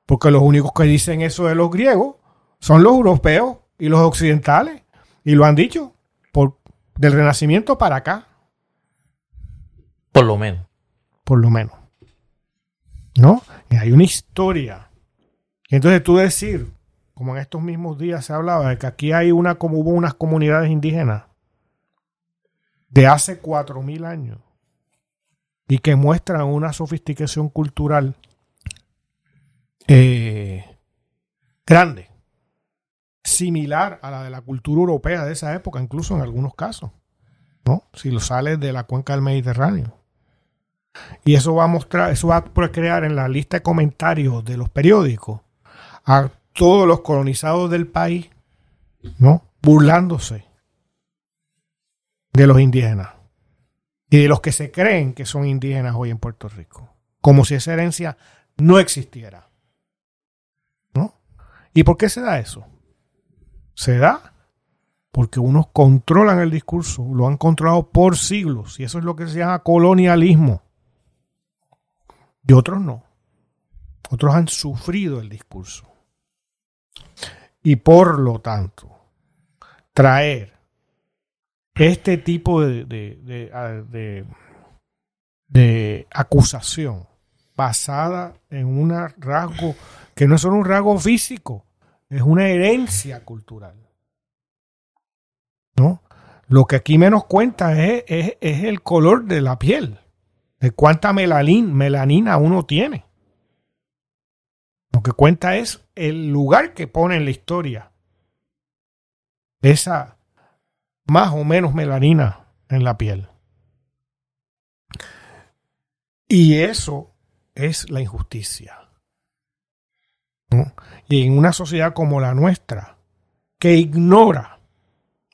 Porque los únicos que dicen eso de los griegos son los europeos y los occidentales. Y lo han dicho por, del Renacimiento para acá. Por lo menos. Por lo menos. ¿No? Y hay una historia. Y entonces tú decir, como en estos mismos días se hablaba, de que aquí hay una, como hubo unas comunidades indígenas de hace cuatro mil años y que muestran una sofisticación cultural eh, grande, similar a la de la cultura europea de esa época, incluso en algunos casos, ¿no? Si lo sales de la cuenca del Mediterráneo. Y eso va a mostrar, eso va a crear en la lista de comentarios de los periódicos a todos los colonizados del país, ¿no? Burlándose de los indígenas y de los que se creen que son indígenas hoy en Puerto Rico, como si esa herencia no existiera. ¿No? ¿Y por qué se da eso? Se da porque unos controlan el discurso, lo han controlado por siglos, y eso es lo que se llama colonialismo. Y otros no. Otros han sufrido el discurso. Y por lo tanto, traer este tipo de, de, acusación basada en un rasgo que no es solo un rasgo físico, es una herencia cultural. ¿No? Lo que aquí menos cuenta es, es el color de la piel, de cuánta melanina uno tiene. Lo que cuenta es el lugar que pone en la historia esa más o menos melanina en la piel. Y eso es la injusticia. Y en una sociedad como la nuestra, que ignora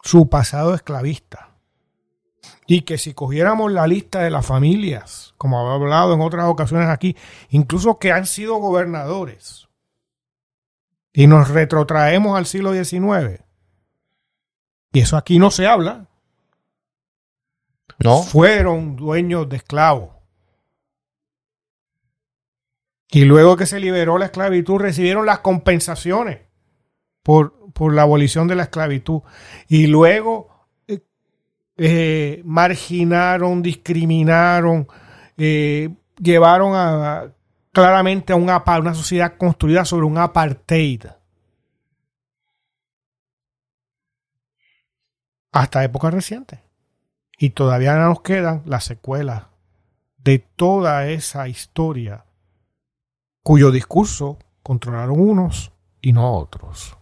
su pasado esclavista, y que si cogiéramos la lista de las familias, como he hablado en otras ocasiones aquí, incluso que han sido gobernadores, y nos retrotraemos al siglo XIX, y eso aquí no se habla. No. Fueron dueños de esclavos. Y luego que se liberó la esclavitud, recibieron las compensaciones por, la abolición de la esclavitud. Y luego eh, marginaron, discriminaron, eh, llevaron a, claramente a una, una sociedad construida sobre un apartheid. hasta época reciente. Y todavía nos quedan las secuelas de toda esa historia cuyo discurso controlaron unos y no otros.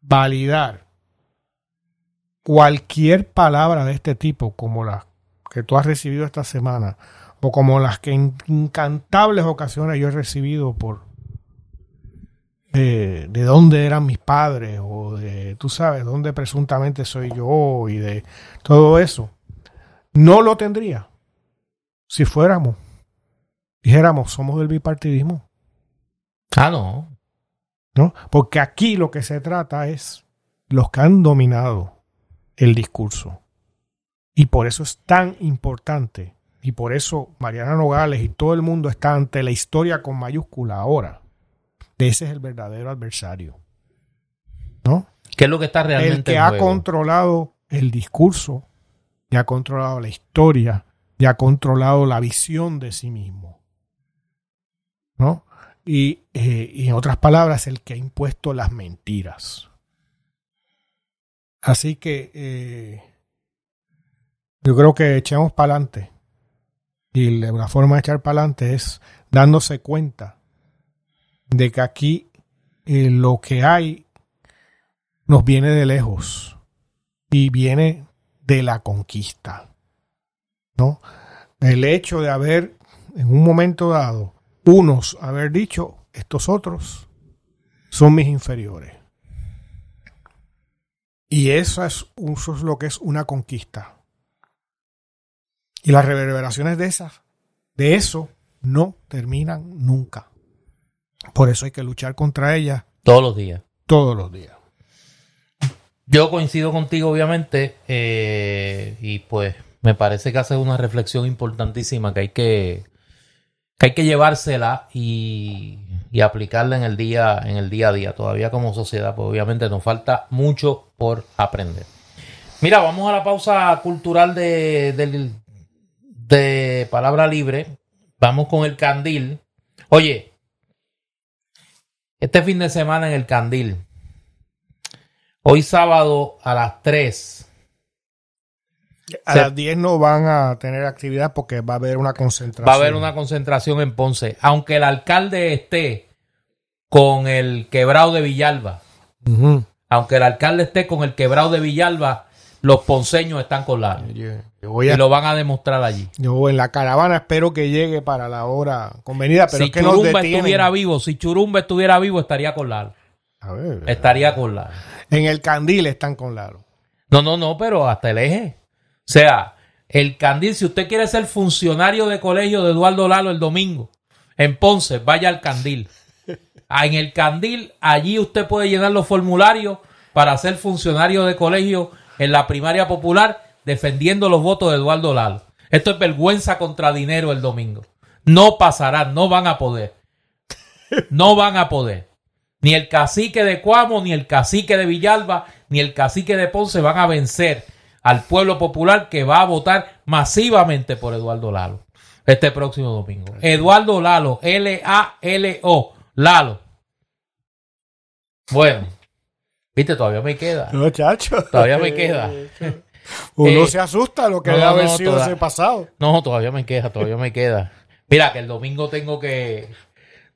Validar cualquier palabra de este tipo, como la que tú has recibido esta semana, o como las que en incantables ocasiones yo he recibido por de, dónde eran mis padres o de, tú sabes, dónde presuntamente soy yo y de todo eso, no lo tendría si fuéramos, dijéramos, somos del bipartidismo. Ah, no. ¿No? Porque aquí lo que se trata es los que han dominado el discurso. Y por eso es tan importante. Y por eso Mariana Nogales y todo el mundo está ante la historia con mayúscula ahora ese es el verdadero adversario. ¿No? ¿Qué es lo que está realmente El que ha controlado el discurso, y ha controlado la historia, y ha controlado la visión de sí mismo. ¿No? Y, eh, y en otras palabras, el que ha impuesto las mentiras. Así que eh, yo creo que echemos para adelante. Y la forma de echar para adelante es dándose cuenta de que aquí eh, lo que hay nos viene de lejos y viene de la conquista. ¿No? El hecho de haber, en un momento dado, unos haber dicho, estos otros son mis inferiores. Y eso es, eso es lo que es una conquista. Y las reverberaciones de esas, de eso, no terminan nunca. Por eso hay que luchar contra ellas Todos los días. todos los días. Yo coincido contigo, obviamente, eh, y pues me parece que haces una reflexión importantísima que hay que, que hay que llevársela y, y aplicarla en el día, en el día a día. Todavía como sociedad, pues obviamente nos falta mucho por aprender. Mira, vamos a la pausa cultural de, del- de palabra libre. Vamos con el candil. Oye, este fin de semana en el candil. Hoy sábado a las 3. A Se- las 10 no van a tener actividad porque va a haber una concentración. Va a haber una concentración en Ponce. Aunque el alcalde esté con el quebrado de Villalba. Aunque el alcalde esté con el quebrado de Villalba, los ponceños están con la y lo van a demostrar allí. yo en la caravana espero que llegue para la hora convenida, pero si es que Churumba estuviera vivo, si Churumba estuviera vivo, estaría con Lalo. A ver, Estaría con Lalo. en el candil están con Lalo. No, no, no, pero hasta el eje. Sea, el candil, si usted quiere ser funcionario de colegio de Eduardo Lalo el domingo en Ponce, vaya al candil. Ah, En el candil, allí usted puede llenar los formularios para ser funcionario de colegio en la primaria popular defendiendo los votos de Eduardo Lalo. Esto es vergüenza contra dinero el domingo. No pasará, no van a poder. No van a poder. Ni el cacique de Cuamo, ni el cacique de Villalba, ni el cacique de Ponce van a vencer al pueblo popular que va a votar masivamente por Eduardo Lalo este próximo domingo. Eduardo Lalo, L-A-L-O, Lalo. Bueno, viste, todavía me queda. No, chacho. Todavía me queda. Uno Eh, se asusta lo que no, debe haber no, sido toda- ese pasado. No, todavía me queda, todavía me queda. Mira, que el domingo tengo que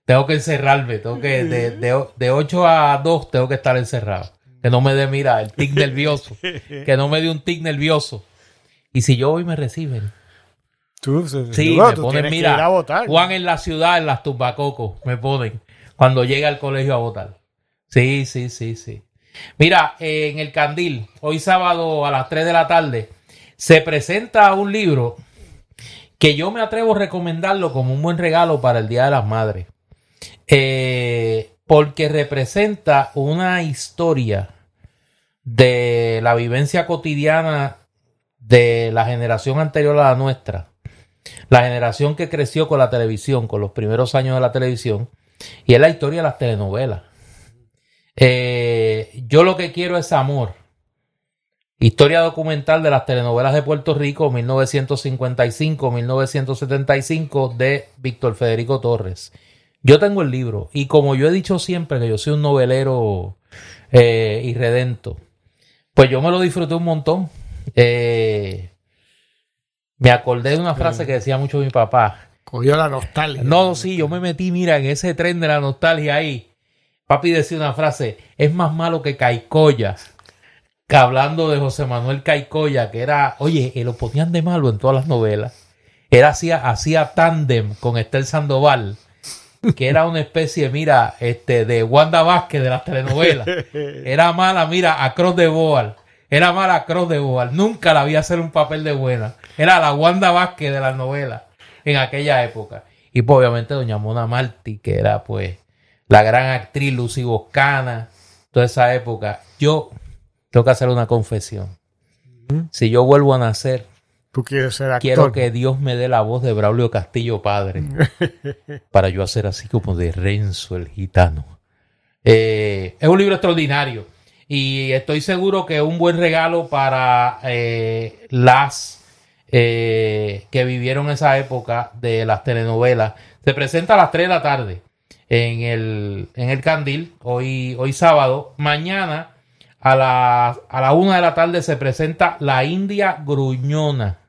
tengo que encerrarme, tengo que de, de, de 8 a 2 tengo que estar encerrado. Que no me dé, mira, el tic nervioso. Que no me dé un tic nervioso. Y si yo voy me reciben. Tú, se- Sí, seguro, me tú ponen, mira, ir a votar. Juan en la ciudad, en las tumbacocos, me ponen cuando llega al colegio a votar. Sí, sí, sí, sí. Mira, eh, en el Candil, hoy sábado a las 3 de la tarde, se presenta un libro que yo me atrevo a recomendarlo como un buen regalo para el Día de las Madres. Eh, porque representa una historia de la vivencia cotidiana de la generación anterior a la nuestra la generación que creció con la televisión, con los primeros años de la televisión, y es la historia de las telenovelas. Eh, yo lo que quiero es amor. Historia documental de las telenovelas de Puerto Rico, 1955-1975, de Víctor Federico Torres. Yo tengo el libro, y como yo he dicho siempre que yo soy un novelero eh, irredento, pues yo me lo disfruté un montón. Eh, me acordé de una frase que decía mucho mi papá. Cogió la nostalgia. No, sí, yo me metí, mira, en ese tren de la nostalgia ahí. Papi decía una frase, es más malo que Caicoya. Que hablando de José Manuel Caicoya, que era, oye, eh, lo ponían de malo en todas las novelas. Era hacía, hacía tándem con Estel Sandoval, que era una especie, mira, este, de Wanda Vázquez de las telenovelas. Era mala, mira, a Cross de Boal. Era mala a Cross de Boal. Nunca la vi hacer un papel de buena. Era la Wanda Vázquez de las novelas en aquella época. Y pues obviamente doña Mona Martí, que era pues la gran actriz Lucy Boscana, toda esa época. Yo tengo que hacer una confesión. Si yo vuelvo a nacer, Tú quieres ser actor. quiero que Dios me dé la voz de Braulio Castillo padre para yo hacer así como de Renzo el gitano. Eh, es un libro extraordinario y estoy seguro que es un buen regalo para eh, las eh, que vivieron esa época de las telenovelas. Se presenta a las 3 de la tarde en el, en el Candil, hoy, hoy sábado. Mañana a la, a la 1 de la tarde se presenta La India Gruñona.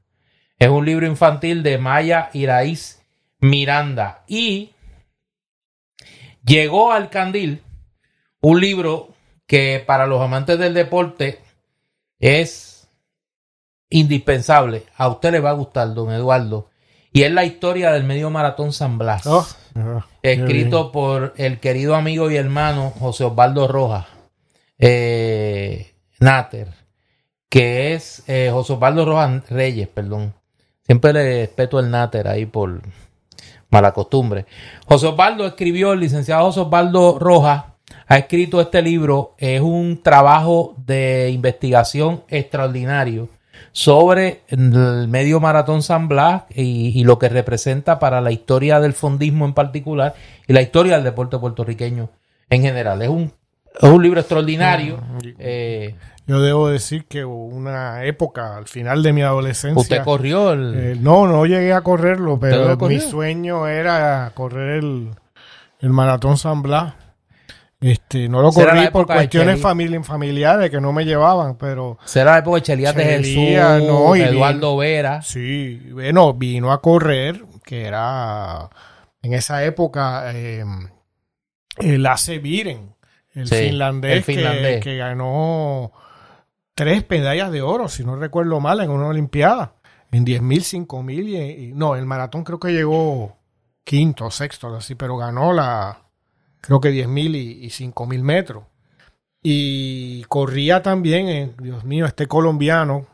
Es un libro infantil de Maya Iraíz Miranda. Y llegó al Candil un libro que para los amantes del deporte es indispensable. A usted le va a gustar, don Eduardo. Y es la historia del medio maratón San Blas. Oh, escrito por el querido amigo y hermano José Osvaldo Rojas eh, Nater, que es eh, José Osvaldo Rojas Reyes, perdón. Siempre le respeto el Nater ahí por mala costumbre. José Osvaldo escribió, el licenciado José Osvaldo Rojas ha escrito este libro, es un trabajo de investigación extraordinario sobre el medio maratón San Blas y, y lo que representa para la historia del fondismo en particular y la historia del deporte puertorriqueño en general. Es un, es un libro extraordinario. Eh, Yo debo decir que hubo una época, al final de mi adolescencia. usted corrió el... eh, no, no llegué a correrlo, ¿Usted pero mi sueño era correr el, el maratón San Blas. Este, no lo corrí por cuestiones Chely. familia- familiares que no me llevaban, pero Será la época de Cheliat de Jesús, no, y Eduardo Vera. Sí, bueno, vino a correr, que era en esa época eh, el Ace Viren, el Sí, finlandés, el finlandés. Que, que ganó tres medallas de oro, si no recuerdo mal, en una olimpiada, en 10.000, 5.000 y, y- no, el maratón creo que llegó quinto, sexto, así, pero ganó la, creo que 10.000 y, y 5.000 metros. Y corría también, eh, Dios mío, este colombiano,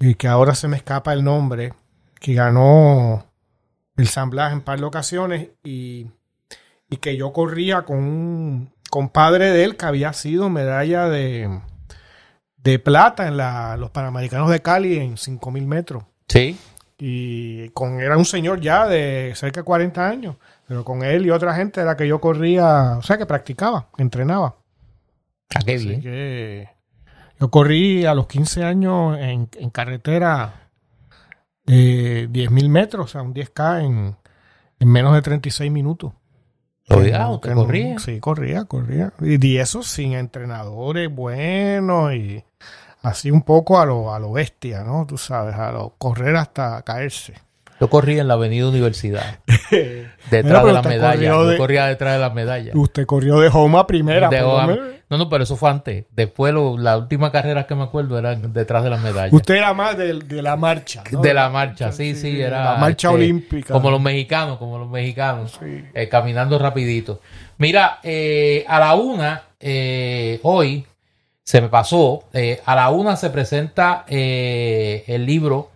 y que ahora se me escapa el nombre, que ganó el San Blas en par de ocasiones y, y que yo corría con un compadre de él que había sido medalla de, de plata en la- los Panamericanos de Cali en 5.000 metros. Sí. Y con, era un señor ya de cerca de 40 años, pero con él y otra gente era que yo corría, o sea, que practicaba, entrenaba. Ah, qué Así que yo corrí a los 15 años en, en carretera de 10.000 metros, o sea, un 10K en, en menos de 36 minutos. Que que no- corría. Sí, corría, corría. Y, y eso sin entrenadores buenos y así un poco a lo, a lo bestia, ¿no? Tú sabes, a lo correr hasta caerse. Yo corría en la Avenida Universidad, detrás de la medalla. Yo de- corría detrás de la medalla. Usted corrió de home a primera. De menos. No, no, pero eso fue antes. Después, lo- la última carrera que me acuerdo eran detrás de la medalla. Usted era más de, de la marcha. ¿no? De la marcha, sí, sí, era. La marcha este, olímpica. Como los mexicanos, como los mexicanos. Sí. eh, caminando rapidito. Mira, eh, a la una, eh, hoy, se me pasó, a la una se presenta el libro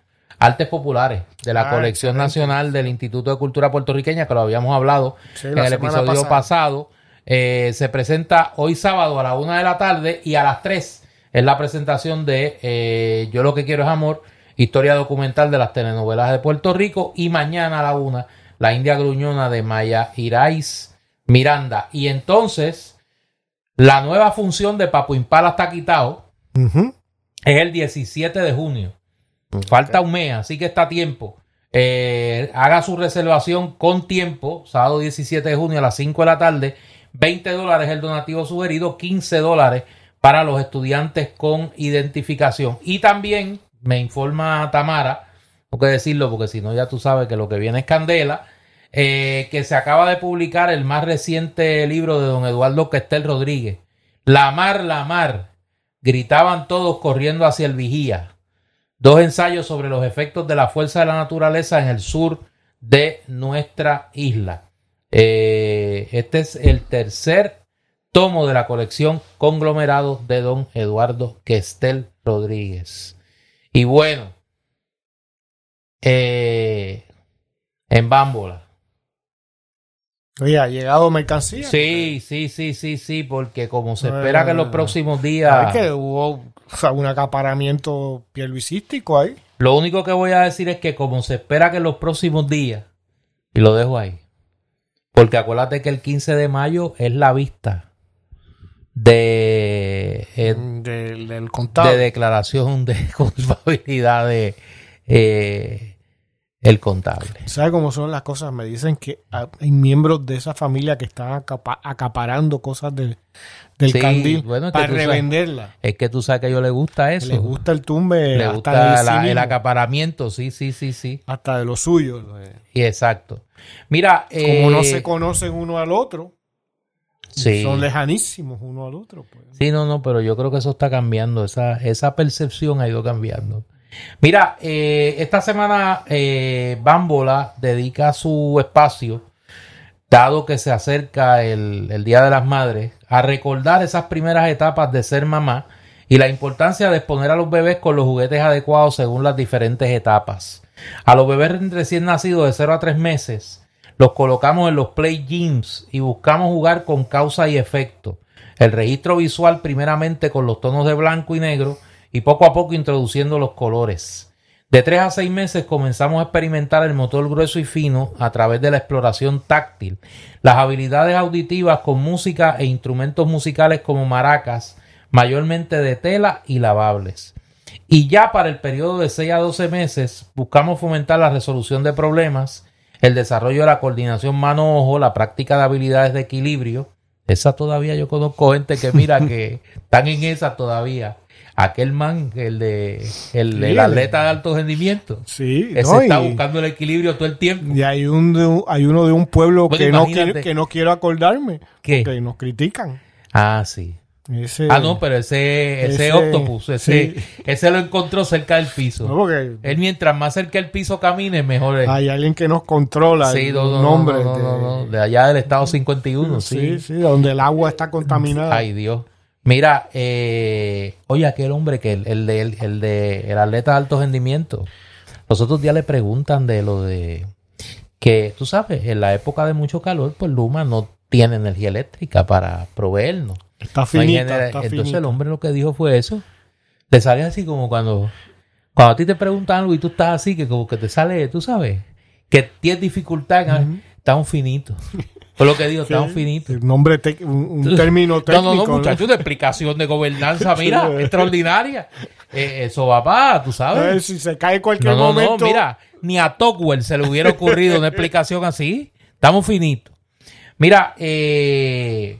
Artes Populares de la Ah, Colección. Nacional del Instituto de Cultura Puertorriqueña, que lo habíamos hablado Sí, en el episodio pasada. pasado. Eh, se presenta hoy sábado a la una de la tarde y a las tres es la presentación de eh, Yo lo que quiero es amor, historia documental de las telenovelas de Puerto Rico y mañana a la una la India Gruñona de Maya Irais Miranda. Y entonces la nueva función de Papo Impala está quitado es el 17 de junio. Falta un mes, así que está a tiempo. Eh, haga su reservación con tiempo, sábado 17 de junio a las 5 de la tarde. 20 dólares el donativo sugerido, 15 dólares para los estudiantes con identificación. Y también me informa Tamara, tengo que decirlo porque si no ya tú sabes que lo que viene es candela, eh, que se acaba de publicar el más reciente libro de don Eduardo Questel Rodríguez. La mar, la mar, gritaban todos corriendo hacia el vigía. Dos ensayos sobre los efectos de la fuerza de la naturaleza en el sur de nuestra isla. Eh, este es el tercer tomo de la colección conglomerado de don Eduardo Questel Rodríguez. Y bueno, eh, en Bámbola. Oye, ha llegado mercancía. Sí, sí, sí, sí, sí, porque como se espera que en los próximos días... que hubo o sea, un acaparamiento pierluisístico ahí. Lo único que voy a decir es que como se espera que en los próximos días, y lo dejo ahí, porque acuérdate que el 15 de mayo es la vista de, eh, Del, del de declaración de culpabilidad de eh, el contable. ¿Sabes cómo son las cosas? Me dicen que hay miembros de esa familia que están acapa- acaparando cosas del, del Sí, candil bueno, es que para sabes- revenderla. Es que tú sabes que a ellos les gusta eso. Les gusta el tumbe Le hasta, gusta el acaparamiento, sí, sí, sí, sí. hasta de lo suyo. Y exacto. Mira, Como no eh, se conocen uno al otro. Sí. Son lejanísimos uno al otro. Pues. Sí, no, no, pero yo creo que eso está cambiando. Esa, esa percepción ha ido cambiando. Mira, eh, esta semana eh, Bambola dedica su espacio, dado que se acerca el, el Día de las Madres, a recordar esas primeras etapas de ser mamá y la importancia de exponer a los bebés con los juguetes adecuados según las diferentes etapas. A los bebés recién nacidos de 0 a 3 meses los colocamos en los play gyms y buscamos jugar con causa y efecto. El registro visual primeramente con los tonos de blanco y negro y poco a poco introduciendo los colores. De 3 a 6 meses comenzamos a experimentar el motor grueso y fino a través de la exploración táctil, las habilidades auditivas con música e instrumentos musicales como maracas, mayormente de tela y lavables. Y ya para el periodo de 6 a 12 meses buscamos fomentar la resolución de problemas, el desarrollo de la coordinación mano-ojo, la práctica de habilidades de equilibrio. Esa todavía yo conozco gente que mira que están en esa todavía. Aquel man, el de el, Sí, el el- atleta de alto rendimiento, Sí, ese no, está y- buscando el equilibrio todo el tiempo. Y hay, un, de hay uno de un pueblo Bueno, que, no quiero, que no quiero acordarme. ¿Qué? Que nos critican. Ah, sí. Ese, Ah, no, pero ese, ese, ese- octopus, ese, sí. ese lo encontró cerca del piso. no, porque Él mientras más cerca del piso camine, mejor es. hay alguien que nos controla sí, no, no, no, nombre no, de, no, no, de allá del estado 51, sí, sí. sí, donde el agua está contaminada. Ay, Dios. Mira, eh, oye, aquel hombre que el, el de el, el de el atleta de alto rendimiento. Los otros días le preguntan de lo de que, tú sabes, en la época de mucho calor, pues Luma no tiene energía eléctrica para proveernos. Está finita, está Entonces finita. el hombre lo que dijo fue eso. Le sale así como cuando, cuando a ti te preguntan algo y tú estás así, que como que te sale, tú sabes, que tienes dificultad, en, está un finito. Fue lo que dijo, un finito. Nombre, un, un término No, técnico. no, no, muchacho, una explicación de gobernanza, mira, extraordinaria. Eh, eso va para, tú ver, sabes. si se cae cualquier No, no, momento. no, mira, ni a Tocqueville se le hubiera ocurrido una explicación así. Estamos finitos. Mira, eh,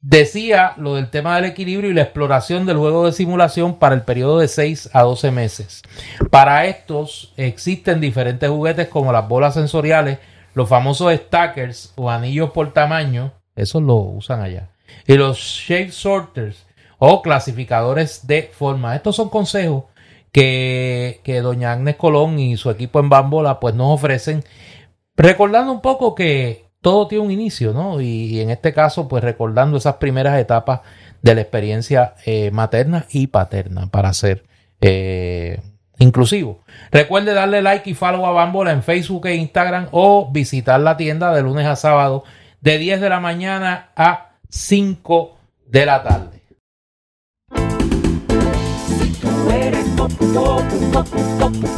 decía lo del tema del equilibrio y la exploración del juego de simulación para el periodo de 6 a 12 meses. Para estos existen diferentes juguetes como las bolas sensoriales, los famosos stackers o anillos por tamaño, esos lo usan allá, y los shape sorters o clasificadores de forma. Estos son consejos que, que doña Agnes Colón y su equipo en Bambola pues nos ofrecen, recordando un poco que todo tiene un inicio, ¿no? Y, en este caso pues recordando esas primeras etapas de la experiencia eh, materna y paterna para ser eh, inclusivo. Recuerde darle like y follow a Bambola en Facebook e Instagram o visitar la tienda de lunes a sábado de 10 de la mañana a 5 de la tarde.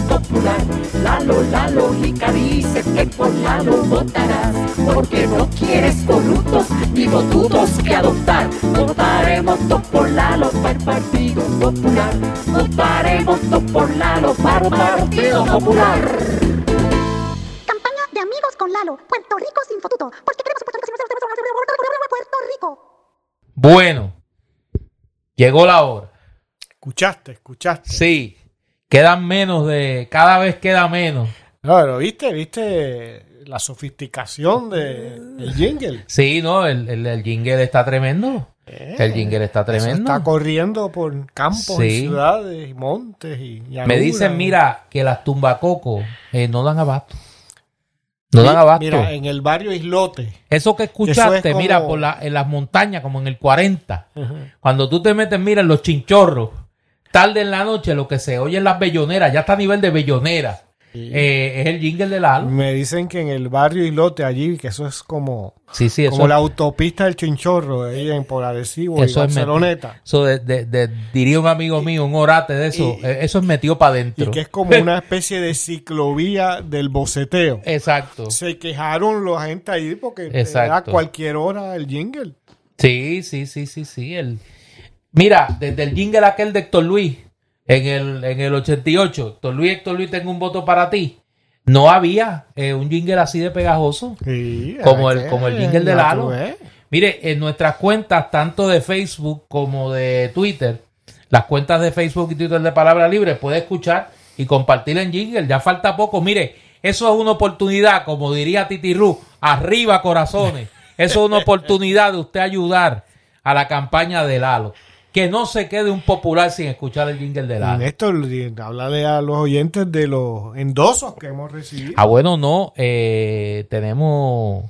Popular. Lalo, la lógica dice que por Lalo votarás. Porque no quieres corruptos ni votudos que adoptar. Votaremos todos por Lalo para el Partido Popular. Votaremos todos por Lalo para el Partido Popular. Campaña de amigos con Lalo. Puerto Rico sin fotuto. Porque queremos Puerto Rico sin Puerto Rico. Bueno, llegó la hora. Escuchaste, escuchaste. Sí, quedan menos de. Cada vez queda menos. No, pero viste, viste la sofisticación de, del jingle. Sí, no, el, el, el jingle está tremendo. El jingle está tremendo. está corriendo por campos Sí. y ciudades y montes y llanuras. Me dicen, mira, que las tumbacocos eh, no dan abasto. No dan abasto. Mira, en el barrio Islote. Eso que Eso escuchaste, es como- mira, por la, en las montañas, como en el 40. Cuando tú te metes, mira, en los chinchorros, tarde en la noche, lo que se oye en las belloneras, ya está a nivel de bellonera. Eh, es el jingle de Lalo. Me dicen que en el barrio Islote allí, que eso es como, Sí, sí, eso, como la autopista del Chinchorro, ahí en por Arecibo y eso es Barceloneta. metido- eso de, de- de- diría un amigo mío, un orate de eso, Y- eh, eso es metido para Y adentro. que es como una especie de ciclovía del boceteo. Exacto. Se quejaron los agentes ahí porque era Exacto. cualquier hora el jingle. Sí, sí, sí, sí, sí. El... Mira, desde el jingle aquel de Héctor Luis, en el, en el 88, Héctor Luis, Héctor Luis, tengo un voto para ti. No había eh, un jingle así de pegajoso. Sí, Como el- como el jingle de Lalo. Mire, en nuestras cuentas, tanto de Facebook como de Twitter, las cuentas de Facebook y Twitter de Palabra Libre, puede escuchar y compartir en jingle. Ya falta poco. Mire, eso es una oportunidad, como diría Titi Ru, arriba corazones. Eso es una oportunidad de usted ayudar a la campaña de Lalo. Que no se quede un popular sin escuchar el jingle de Lalo. Néstor, háblale a los oyentes de los endosos que hemos recibido. Ah, bueno, no. eh, tenemos.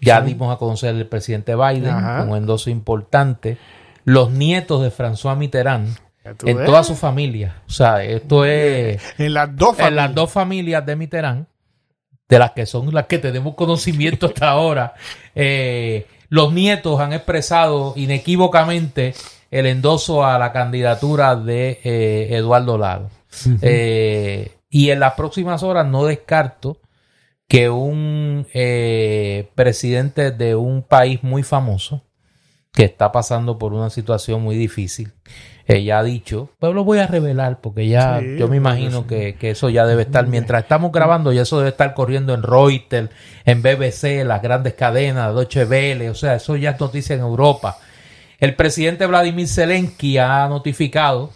Ya dimos a conocer el presidente Biden, Ajá. un endoso importante. Los nietos de François Mitterrand, en ves. toda su familia. O sea, esto es. En las dos En las familias. dos familias de Mitterrand, de las que son las que tenemos conocimiento hasta ahora, eh, los nietos han expresado inequívocamente el endoso a la candidatura de eh, Eduardo Lado. Eh, y en las próximas horas no descarto que un eh, presidente de un país muy famoso que está pasando por una situación muy difícil. Ella ha dicho, pero lo voy a revelar porque ya Sí, yo me imagino que, que eso ya debe estar, mientras estamos grabando, ya eso debe estar corriendo en Reuters, en BBC, las grandes cadenas, Deutsche Welle, o sea, eso ya es noticia en Europa. El presidente Vladimir Zelensky ha notificado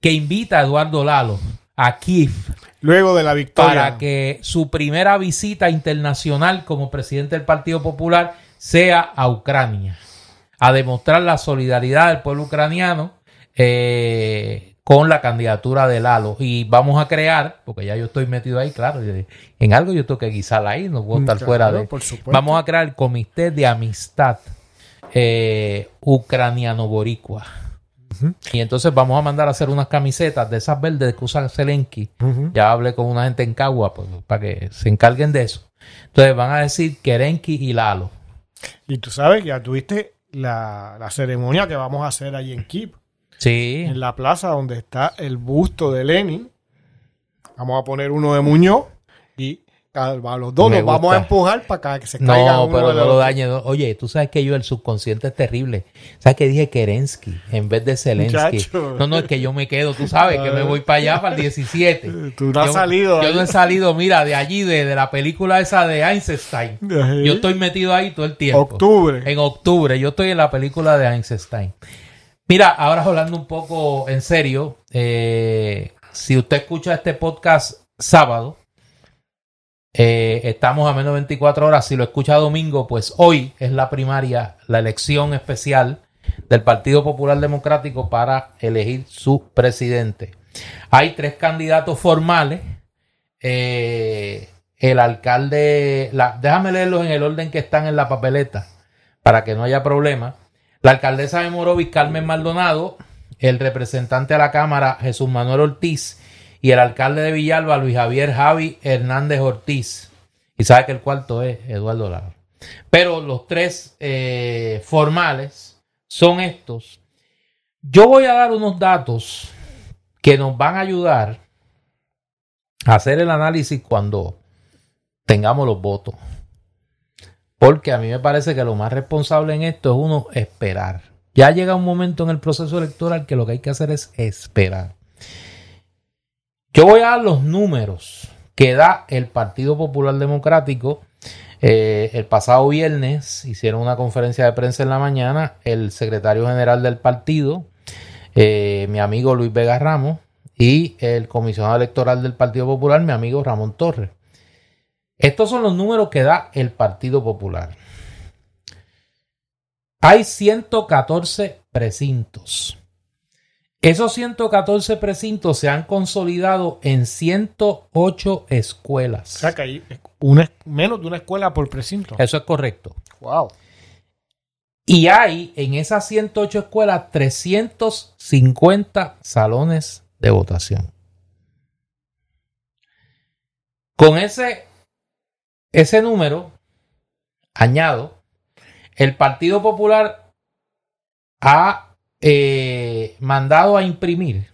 que invita a Eduardo Lalo a Kiev Luego de la victoria. para que su primera visita internacional como presidente del Partido Popular sea a Ucrania, a demostrar la solidaridad del pueblo ucraniano eh, con la candidatura de Lalo. Y vamos a crear, porque ya yo estoy metido ahí, claro, en algo yo tengo que guisar ahí, no puedo estar Claro, fuera de... por. Vamos a crear el Comité de Amistad eh, Ucraniano-Boricua. Y entonces vamos a mandar a hacer unas camisetas de esas verdes que usa Zelensky. Ya hablé con una gente en Cagua pues, para que se encarguen de eso. Entonces van a decir Kerenki y Lalo. Y tú sabes, ya tuviste la, la ceremonia que vamos a hacer allí en Kiev, Sí. en la plaza donde está el busto de Lenin. Vamos a poner uno de Muñoz a, los dos los vamos a empujar para que se No, uno pero de no lo dañe. no. Oye, tú sabes que yo el subconsciente es terrible. ¿Sabes que dije Kerensky en vez de Zelensky? Muchacho. No, no, es que yo me quedo, tú sabes, que me voy para allá para el 17. Tú no has yo, salido Yo ahí. no he salido, mira, de allí, de, de la película esa de Einstein. Yo estoy metido ahí todo el tiempo. Octubre. En octubre. Yo estoy en la película de Einstein. Mira, ahora hablando un poco en serio, eh, si usted escucha este podcast sábado, eh, estamos a menos de 24 horas. Si lo escucha domingo, pues hoy es la primaria, la elección especial del Partido Popular Democrático para elegir su presidente. Hay tres candidatos formales. Eh, el alcalde, déjame leerlos en el orden que están en la papeleta para que no haya problema. La alcaldesa de Morovis, Carmen Maldonado, el representante a la Cámara, Jesús Manuel Ortiz, y el alcalde de Villalba, Luis Javier Javi Hernández Ortiz. Y sabe que el cuarto es Eduardo Lara. Pero los tres eh, formales son estos. Yo voy a dar unos datos que nos van a ayudar a hacer el análisis cuando tengamos los votos. Porque a mí me parece que lo más responsable en esto es uno esperar. Ya llega un momento en el proceso electoral que lo que hay que hacer es esperar. Yo voy a dar los números que da el Partido Popular Democrático. Eh, el pasado viernes hicieron una conferencia de prensa en la mañana el secretario general del partido, eh, mi amigo Luis Vega Ramos, y el comisionado electoral del Partido Popular, mi amigo Ramón Torres. Estos son los números que da el Partido Popular. Hay 114 precintos. Esos 114 precintos se han consolidado en 108 O escuelas. sea que hay una, menos de una escuela por precinto. Eso es correcto. Wow. Y hay en esas 108 escuelas 350 salones de votación. Con ese, ese número, añado, el Partido Popular ha eh, mandado a imprimir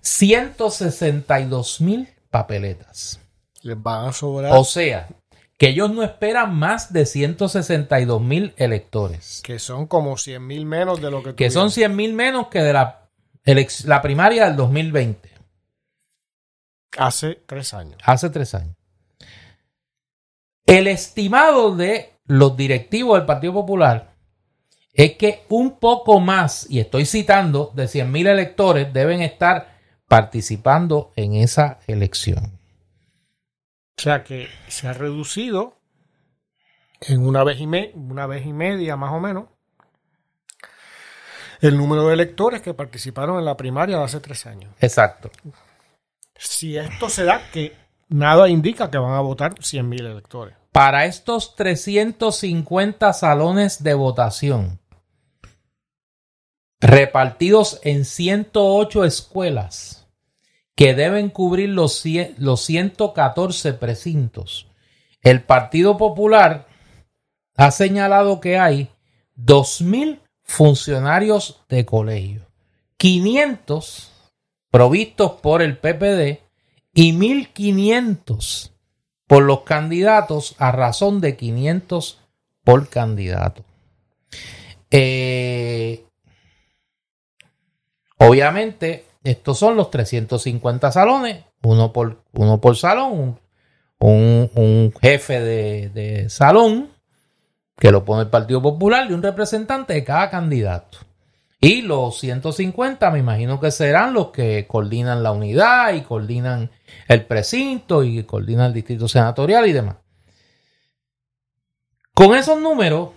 162 mil papeletas. Les van a sobrar. O sea, que ellos no esperan más de 162 mil electores. que son como 100 mil menos de lo que que son tuvieron. 100 mil menos que de la, la primaria del 2020, hace tres años. hace tres años. El estimado de los directivos del Partido Popular es que un poco más, y estoy citando, de 100 mil electores deben estar participando en esa elección. O sea que se ha reducido en una vez y, me- una vez y media más o menos el número de electores que participaron en la primaria de hace tres años. Exacto. Si esto se da, que nada indica que van a votar 100.000 electores. Para estos 350 salones de votación repartidos en 108 escuelas que deben cubrir los, los 114 precintos, el Partido Popular ha señalado que hay 2.000 funcionarios de colegio, 500 provistos por el PPD y 1.500 por los candidatos a razón de 500 por candidato. Eh, obviamente, estos son los 350 salones, uno por, uno por salón, un, un- jefe de, de salón que lo pone el Partido Popular y un representante de cada candidato. Y los 150 me imagino que serán los que coordinan la unidad y coordinan el precinto y coordinan el distrito senatorial y demás. Con esos números,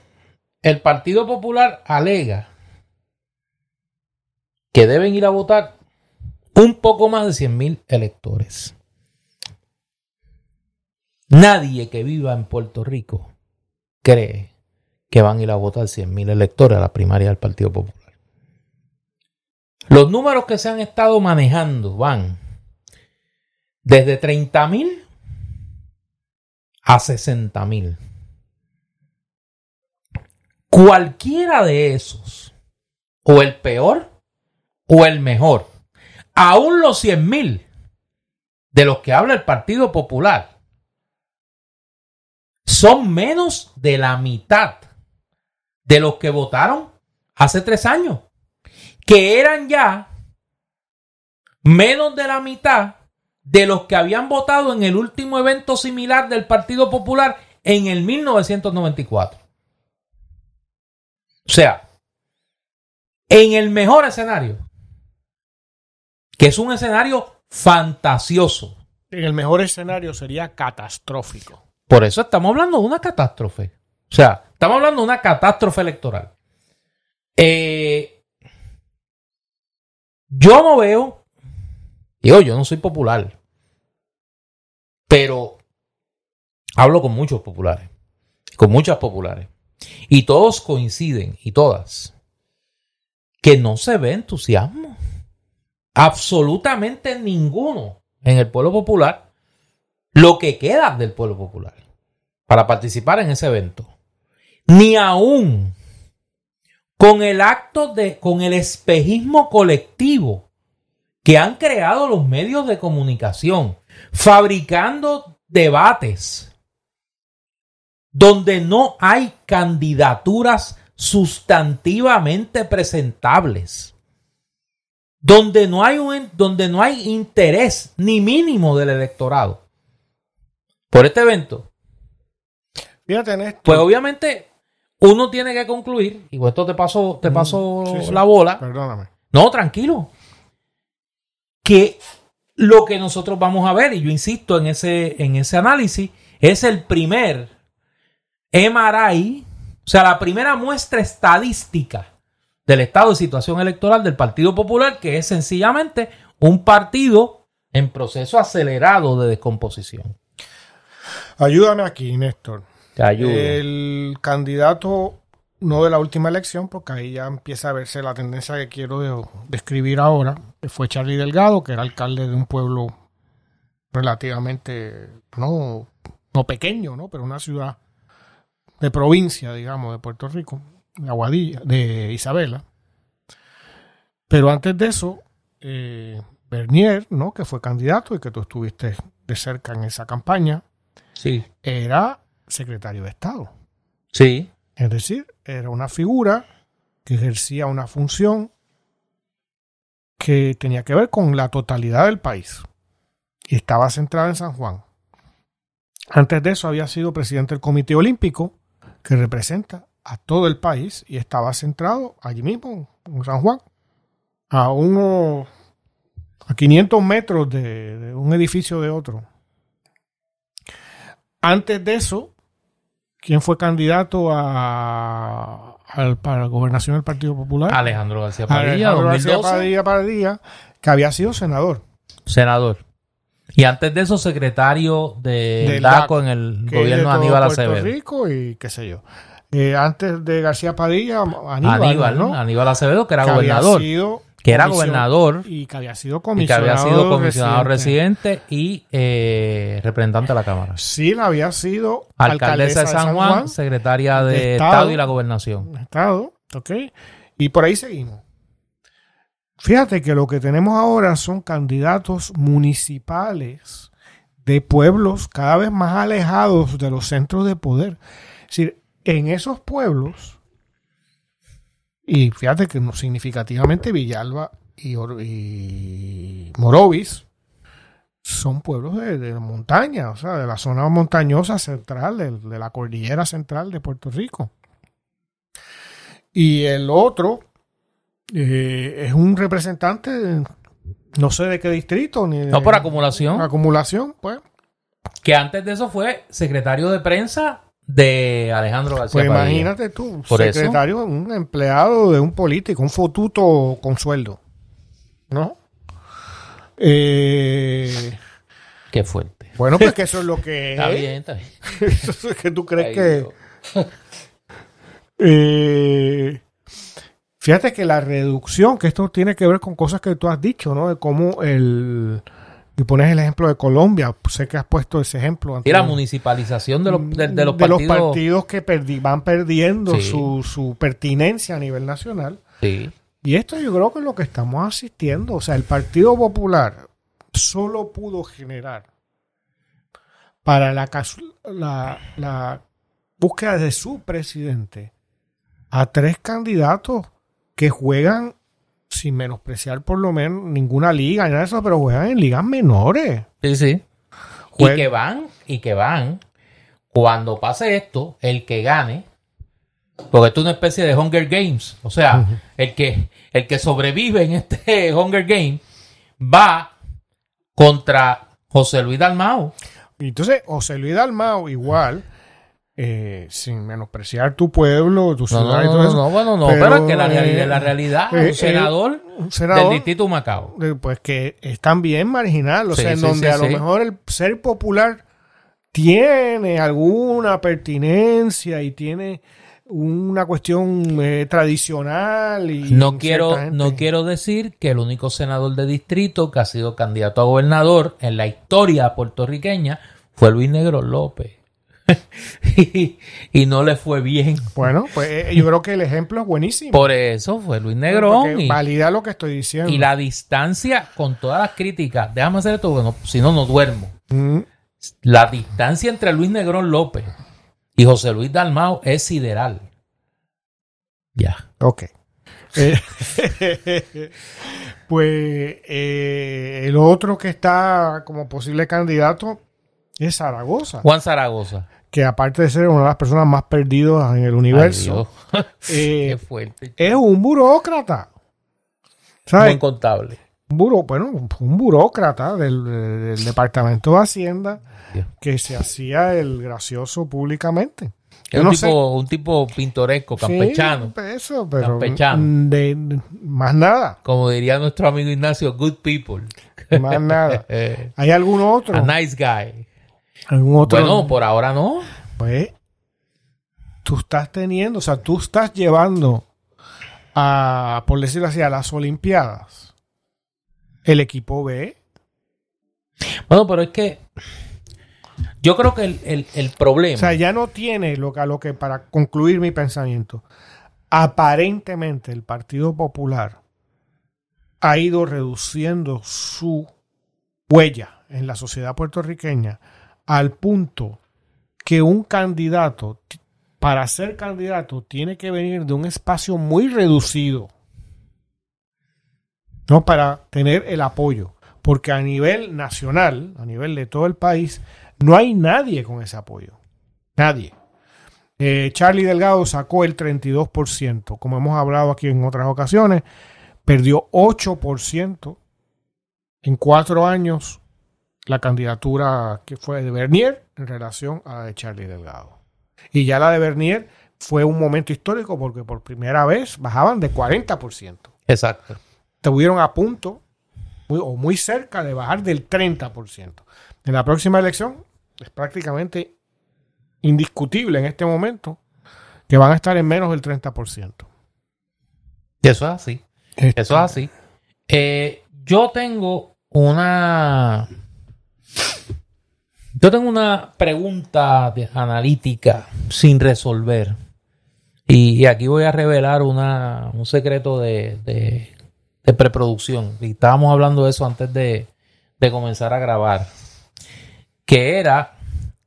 el Partido Popular alega que deben ir a votar un poco más de 100.000 electores. Nadie que viva en Puerto Rico cree que van a ir a votar 100.000 electores a la primaria del Partido Popular. Los números que se han estado manejando van desde 30.000 a 60.000. Cualquiera de esos, o el peor o el mejor, aún los 100.000 de los que habla el Partido Popular, son menos de la mitad de los que votaron hace tres años, que eran ya menos de la mitad de los que habían votado en el último evento similar del Partido Popular en el 1994. O sea, en el mejor escenario, que es un escenario fantasioso, En el mejor escenario sería catastrófico. por eso estamos hablando de una catástrofe. O sea, estamos hablando de una catástrofe electoral. Eh, yo no veo, digo, yo no soy popular, pero hablo con muchos populares, con muchas populares, y todos coinciden, y todas, que no se ve entusiasmo. Absolutamente ninguno en el pueblo popular lo que queda del pueblo popular para participar en ese evento. Ni aún con el acto de, con el espejismo colectivo que han creado los medios de comunicación, fabricando debates donde no hay candidaturas sustantivamente presentables, donde no hay, un, donde no hay interés ni mínimo del electorado por este evento, Fíjate en esto. pues obviamente uno tiene que concluir, y esto te pasó, te sí, sí. la bola. Perdóname. No, tranquilo. Que lo que nosotros vamos a ver, y yo insisto en ese, en ese análisis, es el primer MRI, o sea, la primera muestra estadística del estado de situación electoral del Partido Popular, que es sencillamente un partido en proceso acelerado de descomposición. Ayúdame aquí, Néstor. Te ayudo. El candidato, no de la última elección, porque ahí ya empieza a verse la tendencia que quiero de- describir ahora, que fue Charlie Delgado, que era alcalde de un pueblo relativamente, no, no pequeño, ¿no? pero una ciudad de provincia, digamos, de Puerto Rico, Aguadilla, de Isabela. Pero antes de eso, eh, Bernier, ¿no? que fue candidato y que tú estuviste de cerca en esa campaña, sí, era secretario de Estado. sí, Es decir, era una figura que ejercía una función que tenía que ver con la totalidad del país y estaba centrada en San Juan. Antes de eso había sido presidente del Comité Olímpico que representa a todo el país y estaba centrado allí mismo, en San Juan, a unos a 500 metros de, de un edificio de otro. Antes de eso, ¿quién fue candidato a, al- para la gobernación del Partido Popular? Alejandro García Padilla, Alejandro García 2012, Padilla Padilla, que había sido senador. senador. Y antes de eso, secretario de DACO en el gobierno de Aníbal Acevedo. Rico y qué sé yo. Eh, antes de García Padilla, Aníbal, Aníbal, ¿no? Aníbal Acevedo, que era Que había gobernador. sido Que era gobernador. Y que había sido Y que comisionado, había sido comisionado residente. residente y eh, representante de la Cámara. Sí, la había sido Alcaldesa de San Juan, secretaria de, de Estado. Estado. y la Gobernación. Estado, ¿ok? Y por ahí seguimos. Fíjate que lo que tenemos ahora son candidatos municipales de pueblos cada vez más alejados de los centros de poder. Es decir, en esos pueblos, y fíjate que significativamente Villalba y, y Morovis son pueblos de, de montaña, o sea, de la zona montañosa central, de, de la cordillera central de Puerto Rico. Y el otro eh, es un representante, de- no sé de qué distrito, ni de No por acumulación. acumulación, pues. Que antes de eso fue secretario de prensa de Alejandro García Pues Padilla. imagínate tú, Por eso. secretario, un empleado de un político, un fotuto con sueldo. ¿No? Eh, Qué fuerte. bueno, pues que eso es lo que Está es. bien, está bien. Eso es que tú crees que... Eh, fíjate que la reducción, que esto tiene que ver con cosas que tú has dicho, ¿no? De cómo el... Y pones el ejemplo de Colombia, sé que has puesto ese ejemplo. Y la antes. municipalización de los, de, de los de partidos. los partidos que perdi- van perdiendo Sí. su, su pertinencia a nivel nacional. Sí. Y esto yo creo que es lo que estamos asistiendo. O sea, el Partido Popular solo pudo generar para la, la, la búsqueda de su presidente a tres candidatos que juegan, sin menospreciar por lo menos ninguna liga, ni nada de eso, pero juegan en ligas menores. Sí, sí. Juega- Y que van, y que van, cuando pase esto, el que gane, porque esto es una especie de Hunger Games, o sea, el, que, el que sobrevive en este Hunger Game va contra José Luis Dalmau. Y entonces, José Luis Dalmao, igual, eh, sin menospreciar tu pueblo, tu ciudad no, y todo eso, no, bueno, no, pero, que la, reali- eh, la realidad, eh, un senador, un senador del distrito Macao. pues que es también marginal, o Sí, sea, en sí, donde sí, a lo mejor el ser popular tiene alguna pertinencia y tiene una cuestión eh, tradicional y No quiero, no quiero decir que el único senador de distrito que ha sido candidato a gobernador en la historia puertorriqueña fue Luis Negro López. y, y no le fue bien. Bueno, pues eh, yo creo que el ejemplo es buenísimo. Por eso fue Luis Negrón. Y, valida lo que estoy diciendo. y la distancia con todas las críticas. Déjame hacer esto, porque no- si no, no duermo. Mm, La distancia entre Luis Negrón López y José Luis Dalmao es sideral. Ya. Ok. Eh, pues eh, el otro que está como posible candidato es Zaragoza, Juan Zaragoza. Que aparte de ser una de las personas más perdidas en el universo, eh, Qué fuerte. es un burócrata. ¿Sabes? contable. Un, buró, bueno, un burócrata del, del Departamento de Hacienda Dios. que se hacía el gracioso públicamente. Es un, no tipo, un tipo pintoresco, campechano. Sí, eso, pero Campechano. de- de- más nada, Como diría nuestro amigo Ignacio, good people. más nada. ¿Hay algún otro? a nice guy. ¿Algún otro? Bueno, por ahora no. Pues tú estás teniendo, o sea, tú estás llevando a, por decirlo así, a las Olimpiadas el equipo B. Bueno, pero es que yo creo que el, el- el problema. O sea, ya no tiene lo que, lo que, para concluir mi pensamiento, aparentemente el Partido Popular ha ido reduciendo su huella en la sociedad puertorriqueña al punto que un candidato, para ser candidato, tiene que venir de un espacio muy reducido. No para tener el apoyo. Porque a nivel nacional, a nivel de todo el país, no hay nadie con ese apoyo. Nadie. Eh, Charlie Delgado sacó el 32%, como hemos hablado aquí en otras ocasiones, perdió 8% en cuatro años la candidatura que fue de Bernier en relación a la de Charlie Delgado. Y ya la de Bernier fue un momento histórico porque por primera vez bajaban de 40%. Exacto. Estuvieron a punto muy- o muy cerca de bajar del 30%. En la próxima elección es prácticamente indiscutible en este momento que van a estar en menos del 30%. Y eso es así. Eso es así. Eh, yo tengo una. Yo tengo una pregunta analítica sin resolver. Y, aquí voy a revelar una, un secreto de, de- de preproducción. Y estábamos hablando de eso antes de, de comenzar a grabar. Que era.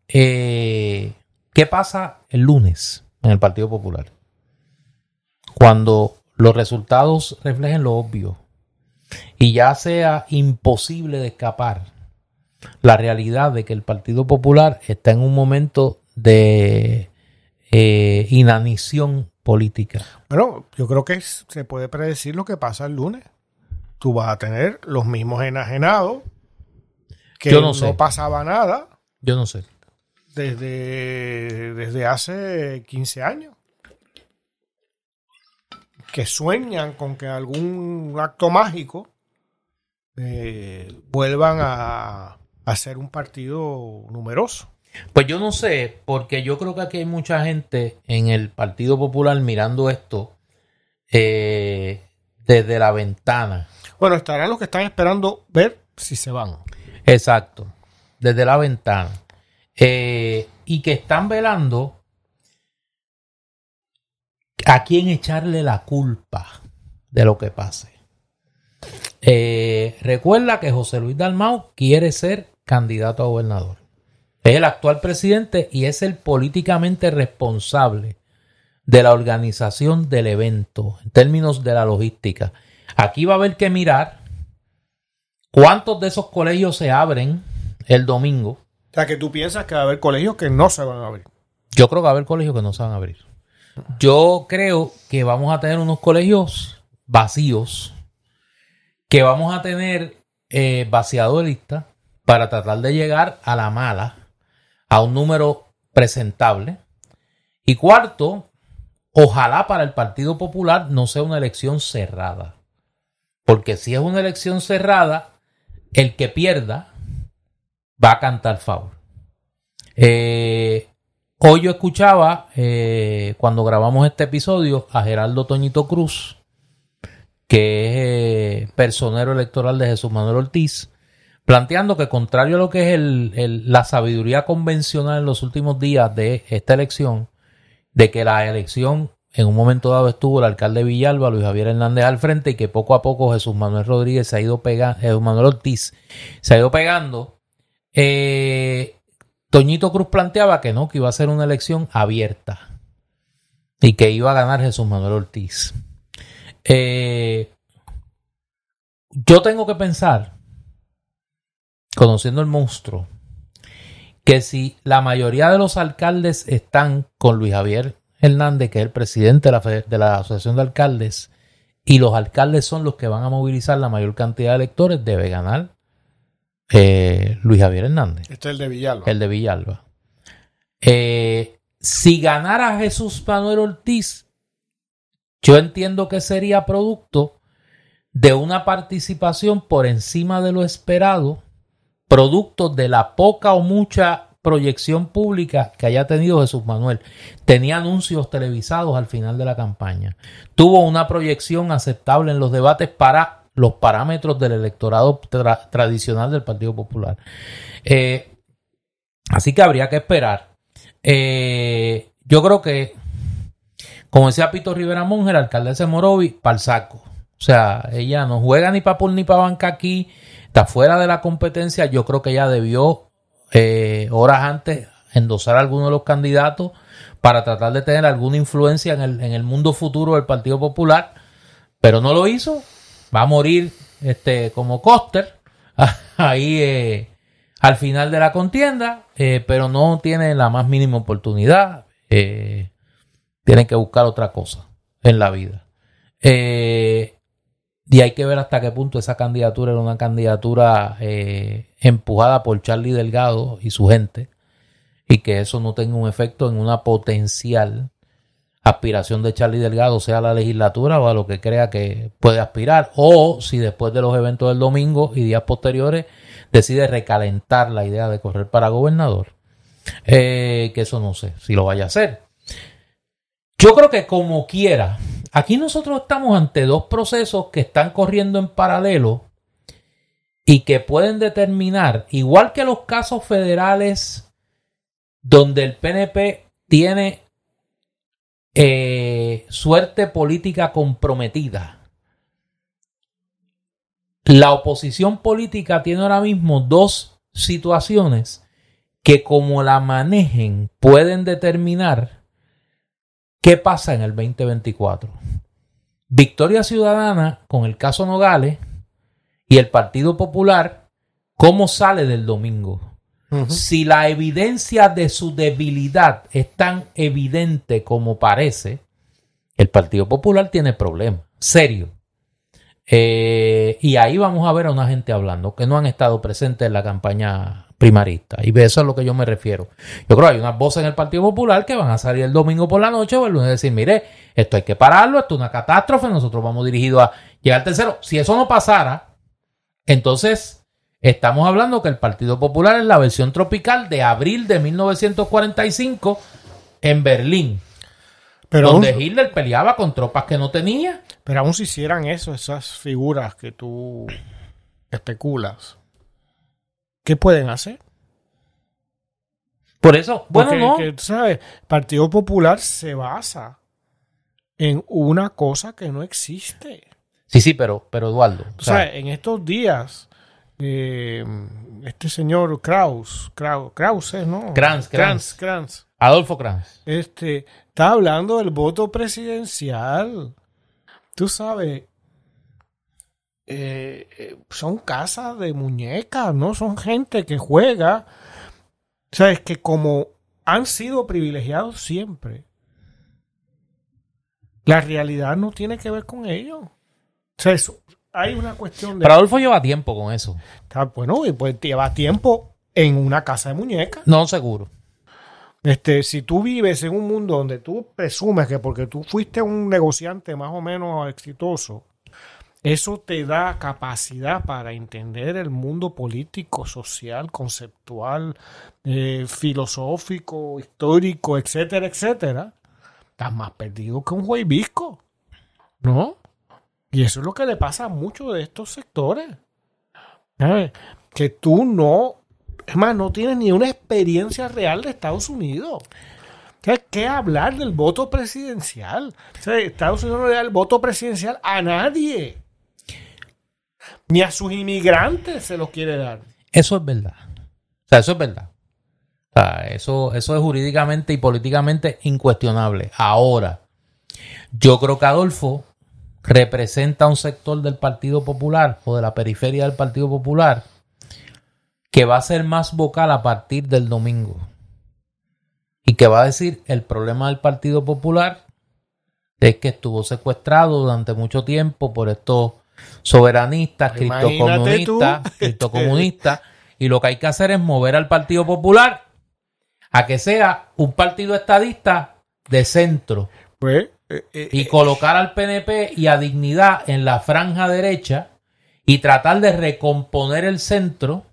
eh, ¿Qué pasa el lunes en el Partido Popular? Cuando los resultados reflejen lo obvio y ya sea imposible de escapar la realidad de que el Partido Popular está en un momento de eh, inanición política. Bueno, yo creo que se puede predecir lo que pasa el lunes. Tú vas a tener los mismos enajenados que Yo no pasaba nada Yo no sé. desde, desde hace 15 años. Que sueñan con que algún acto mágico eh, vuelvan a, a ser un partido numeroso. Pues yo no sé, porque yo creo que aquí hay mucha gente en el Partido Popular mirando esto eh, desde la ventana. Bueno, estarán los que están esperando ver si se van. Exacto, desde la ventana. Eh, y que están velando a quién echarle la culpa de lo que pase. Eh, recuerda que José Luis Dalmau quiere ser candidato a gobernador. Es el actual presidente y es el políticamente responsable de la organización del evento en términos de la logística. Aquí va a haber que mirar cuántos de esos colegios se abren el domingo. O sea, que tú piensas que va a haber colegios que no se van a abrir. Yo creo que va a haber colegios que no se van a abrir. Yo creo que vamos a tener unos colegios vacíos, que vamos a tener eh, vaciado de lista para tratar de llegar a la mala, a un número presentable. Y cuarto, ojalá para el Partido Popular no sea una elección cerrada. Porque si es una elección cerrada, el que pierda va a cantar favor. Eh, hoy yo escuchaba, eh, cuando grabamos este episodio, a Geraldo Toñito Cruz, que es eh, personero electoral de Jesús Manuel Ortiz, planteando que contrario a lo que es la sabiduría convencional en los últimos días de esta elección, de que la elección en un momento dado estuvo el alcalde de Villalba, Luis Javier Hernández al frente, y que poco a poco Jesús Manuel Rodríguez se ha ido pegando, Jesús Manuel Ortiz se ha ido pegando. Eh, Toñito Cruz planteaba que no, que iba a ser una elección abierta y que iba a ganar Jesús Manuel Ortiz. Eh, yo tengo que pensar, conociendo el monstruo, que si la mayoría de los alcaldes están con Luis Javier Hernández, que es el presidente de la, de la Asociación de Alcaldes, y los alcaldes son los que van a movilizar la mayor cantidad de electores, debe ganar eh, Luis Javier Hernández Este es el de Villalba. el de Villalba. Eh, si ganara Jesús Manuel Ortiz, yo entiendo que sería producto de una participación por encima de lo esperado, producto de la poca o mucha proyección pública que haya tenido Jesús Manuel. Tenía anuncios televisados al final de la campaña. Tuvo una proyección aceptable en los debates para los parámetros del electorado tra- tradicional del Partido Popular. Eh, Así que habría que esperar. Eh, yo creo que, como decía Pito Rivera Monge, la alcaldesa de Morovi, para el saco. O sea, ella no juega ni para pool ni para banca aquí, está fuera de la competencia. Yo creo que ella debió, eh, horas antes, endosar a alguno de los candidatos para tratar de tener alguna influencia en el, en el mundo futuro del Partido Popular, pero no lo hizo. Va a morir este, como Coster. Ahí. Eh, al final de la contienda, eh, pero no tiene la más mínima oportunidad. Tienen que buscar otra cosa en la vida. Y hay que ver hasta qué punto esa candidatura era una candidatura eh, empujada por Charlie Delgado y su gente. y que eso no tenga un efecto en una potencial aspiración de Charlie Delgado, sea a la legislatura o a lo que crea que puede aspirar, o si después de los eventos del domingo y días posteriores decide recalentar la idea de correr para gobernador. Eh, que eso no sé si lo vaya a hacer. Yo creo que como quiera, aquí nosotros estamos ante dos procesos que están corriendo en paralelo y que pueden determinar, igual que los casos federales donde el PNP tiene eh, suerte política comprometida. La oposición política tiene ahora mismo dos situaciones que como la manejen pueden determinar qué pasa en el 2024. Victoria Ciudadana con el caso Nogales y el Partido Popular, ¿cómo sale del domingo? Si la evidencia de su debilidad es tan evidente como parece, el Partido Popular tiene problemas, serio. Eh, y ahí vamos a ver a una gente hablando que no han estado presentes en la campaña primarista. Y eso es a lo que yo me refiero. Yo creo que hay unas voces en el Partido Popular que van a salir el domingo por la noche o el lunes y decir, mire, esto hay que pararlo, esto es una catástrofe, nosotros vamos dirigidos a llegar al tercero. Si eso no pasara, entonces estamos hablando que el Partido Popular es la versión tropical de abril de 1945 en Berlín. Pero donde aún, Hitler peleaba con tropas que no tenía. pero aún si hicieran eso, esas figuras que tú especulas, ¿qué pueden hacer? Por eso, bueno, Porque, no. que, tú ¿sabes? Partido Popular se basa en una cosa que no existe. Sí, sí, pero, pero Eduardo. o sea, sea, en estos días, eh, este señor Kraus, Kraus, Kraus es, ¿no? Kranz, Kranz, Kranz, Adolfo Kranz. este, está hablando del voto presidencial. Tú sabes, eh, eh, son casas de muñecas, ¿no? Son gente que juega. Sabes que como han sido privilegiados siempre, la realidad no tiene que ver con ellos. O sea, eso- hay una cuestión de... Pero Adolfo lleva tiempo con eso. Está bueno, y pues lleva tiempo en una casa de muñecas. No, seguro. Este, si tú vives en un mundo donde tú presumes que porque tú fuiste un negociante más o menos exitoso, eso te da capacidad para entender el mundo político, social, conceptual, eh, filosófico, histórico, etcétera, etcétera. Estás más perdido que un juevisco, ¿no? Y eso es lo que le pasa a muchos de estos sectores. Que tú no, es más, no tienes ni una experiencia real de Estados Unidos. ¿Qué hablar del voto presidencial? Estados Unidos no le da el voto presidencial a nadie. Ni a sus inmigrantes se los quiere dar. Eso es verdad. O sea, eso es verdad. Eso, eso es jurídicamente y políticamente incuestionable. Ahora, yo creo que Adolfo representa un sector del Partido Popular o de la periferia del Partido Popular que va a ser más vocal a partir del domingo. Y que va a decir el problema del Partido Popular es que estuvo secuestrado durante mucho tiempo por estos soberanistas, criptocomunistas, criptocomunistas, y lo que hay que hacer es mover al Partido Popular a que sea un partido estadista de centro Pues, eh, eh, y colocar al PNP y a Dignidad en la franja derecha y tratar de recomponer el centro,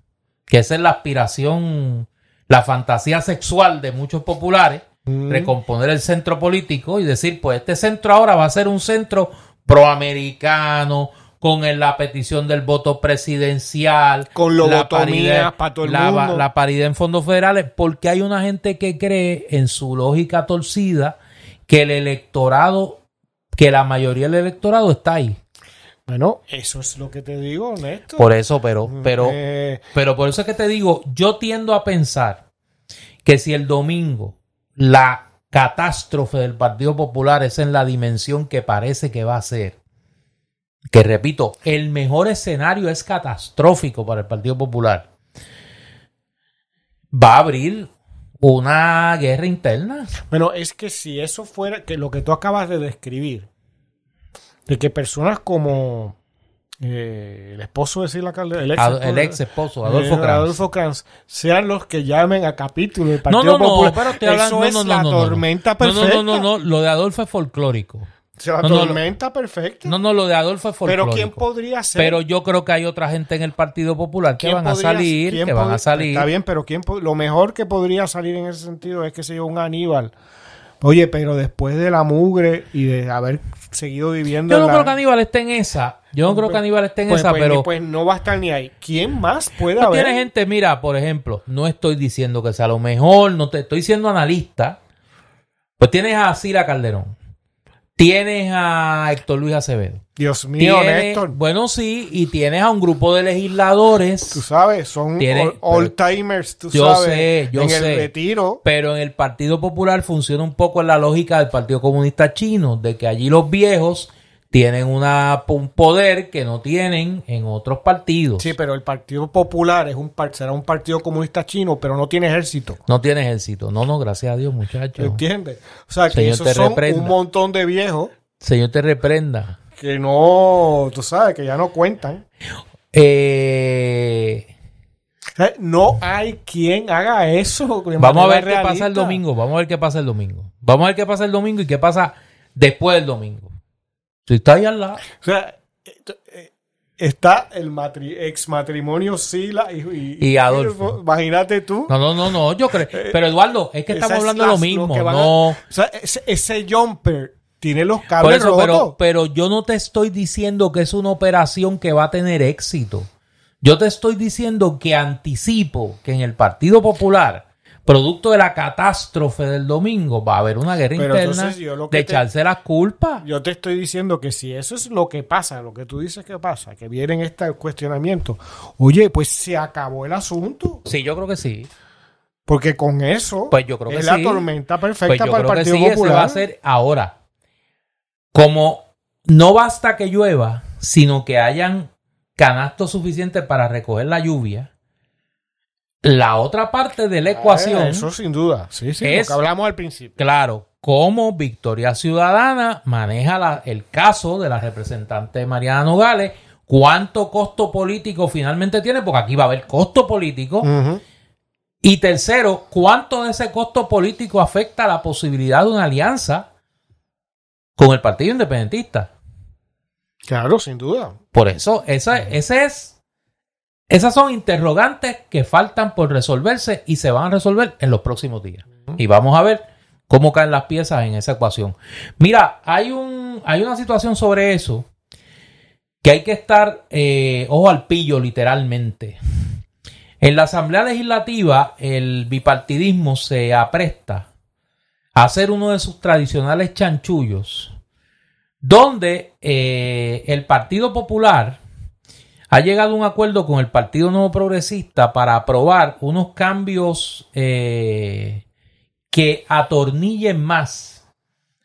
que esa es la aspiración, la fantasía sexual de muchos populares, Mm. recomponer el centro político y decir, pues este centro ahora va a ser un centro proamericano, con la petición del voto presidencial, Con la paridad- pa' todo el la, mundo. la paridad en fondos federales, porque hay una gente que cree en su lógica torcida que el electorado, que la mayoría del electorado está ahí. bueno, eso es lo que te digo, Néstor. Por eso, pero, pero, Eh, pero por eso es que te digo, yo tiendo a pensar que si el domingo la catástrofe del Partido Popular es en la dimensión que parece que va a ser, que repito, el mejor escenario es catastrófico para el Partido Popular, va a abrir una guerra interna. Bueno, es que si eso fuera que lo que tú acabas de describir, de que personas como eh, el esposo de Sila Calderón, el ex, esposo, el ex esposo, Adolfo eh, Kranz. Adolfo Kranz, sean los que llamen a capítulo del No, Partido no, no, Popular. pero estoy hablando, Eso no, es no, no, la no, no, no. tormenta No, perfecta. No, no, no, no, lo de Adolfo es folclórico. La No, tormenta perfecta. No, no, lo de Adolfo es pero folclórico. ¿quién podría ser? Pero yo creo que hay otra gente en el Partido Popular que ¿Quién van a salir, que van a salir. Está bien, pero ¿quién lo mejor que podría salir en ese sentido es que se yo un Aníbal. Oye, pero después de la mugre y de haber seguido viviendo Yo no la- creo que Aníbal esté en esa. Yo no creo que Aníbal esté en pues, esa, pues, pero pues no va a estar ni ahí. ¿Quién más puede no haber? tiene gente, mira, por ejemplo, no estoy diciendo que sea lo mejor, no te estoy siendo analista. Pues tienes a Sila Calderón. Tienes a Héctor Luis Acevedo. Dios mío, Tienes-. Bueno, sí, y tienes a un grupo de legisladores. Tú sabes, son all-timers, tú Yo sabes. sé, yo en sé. el retiro. Pero en el Partido Popular funciona un poco en la lógica del Partido Comunista Chino, de que allí los viejos tienen una, un poder que no tienen en otros partidos. Sí, pero el Partido Popular es un será un partido comunista chino, pero no tiene ejército. No tiene ejército. No, no, gracias a Dios, muchachos. ¿Entiendes? O sea, que Señor, esos te son reprenda. un montón de viejos Señor te reprenda. que no, tú sabes, que ya no cuentan. Eh, sea, no hay quien haga eso. vamos a ver qué pasa el domingo. Vamos a ver qué pasa el domingo. Vamos a ver qué pasa el domingo y qué pasa después del domingo. Si está ahí al lado. O sea, eh, está el matri- ex matrimonio Sila y, y- Y Adolfo. Imagínate tú. No, no, no, no. Yo creo. Pero Eduardo, es que estamos es hablando de lo mismo. a- no. o sea, ese, ese jumper tiene los cables eso, rotos. pero, pero yo no te estoy diciendo que es una operación que va a tener éxito. Yo te estoy diciendo que anticipo que en el Partido Popular, producto de la catástrofe del domingo, va a haber una guerra Pero interna entonces que de te- echarse las culpas. Yo te estoy diciendo que si eso es lo que pasa, lo que tú dices que pasa, que vienen este cuestionamiento, oye, pues se acabó el asunto. Sí, yo creo que sí. Porque con eso Pues yo creo que es la sí. tormenta Pues perfecta yo para el creo que Partido sí, ese Popular. va a ser ahora. Como no basta que llueva, sino que hayan canastos suficientes para recoger la lluvia, la otra parte de la ecuación, Ah, eso sin duda. Sí, sí, es- lo que hablamos al principio. claro, cómo Victoria Ciudadana maneja la- el caso de la representante Mariana Nogales, cuánto costo político finalmente tiene, porque aquí va a haber costo político. Y tercero, ¿cuánto de ese costo político afecta la posibilidad de una alianza con el Partido Independentista? Claro, sin duda. Por eso, esa, ese es, esas son interrogantes que faltan por resolverse y se van a resolver en los próximos días. Y vamos a ver cómo caen las piezas en esa ecuación. Mira, hay, un, hay una situación sobre eso que hay que estar eh, ojo al pillo literalmente. En la Asamblea Legislativa, el bipartidismo se apresta a hacer uno de sus tradicionales chanchullos, donde eh, el Partido Popular ha llegado a un acuerdo con el Partido Nuevo Progresista para aprobar unos cambios eh, que atornillen más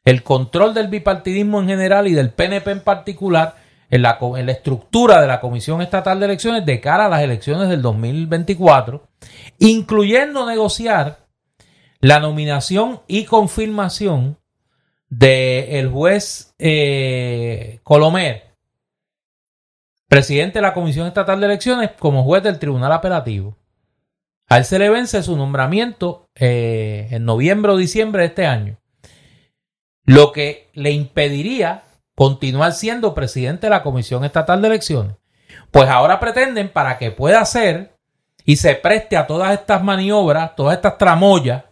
el control del bipartidismo en general y del PNP en particular en la, estructura de la Comisión Estatal de Elecciones de cara a las elecciones del 2024, incluyendo negociar la nominación y confirmación del juez eh, Colomer, presidente de la Comisión Estatal de Elecciones, como juez del Tribunal Apelativo. A él se le vence su nombramiento eh, en noviembre o diciembre de este año, lo que le impediría continuar siendo presidente de la Comisión Estatal de Elecciones. Pues ahora pretenden para que pueda ser y se preste a todas estas maniobras, todas estas tramoyas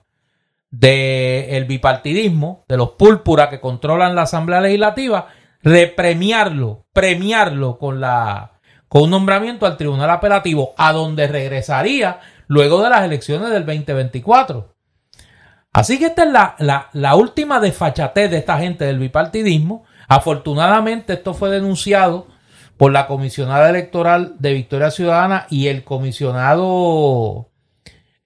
del bipartidismo, de los púrpuras que controlan la Asamblea Legislativa, repremiarlo, premiarlo con, la, con un nombramiento al Tribunal Apelativo, a donde regresaría luego de las elecciones del 2024. Así que esta es la, la, última desfachatez de esta gente del bipartidismo. Afortunadamente esto fue denunciado por la comisionada electoral de Victoria Ciudadana y el comisionado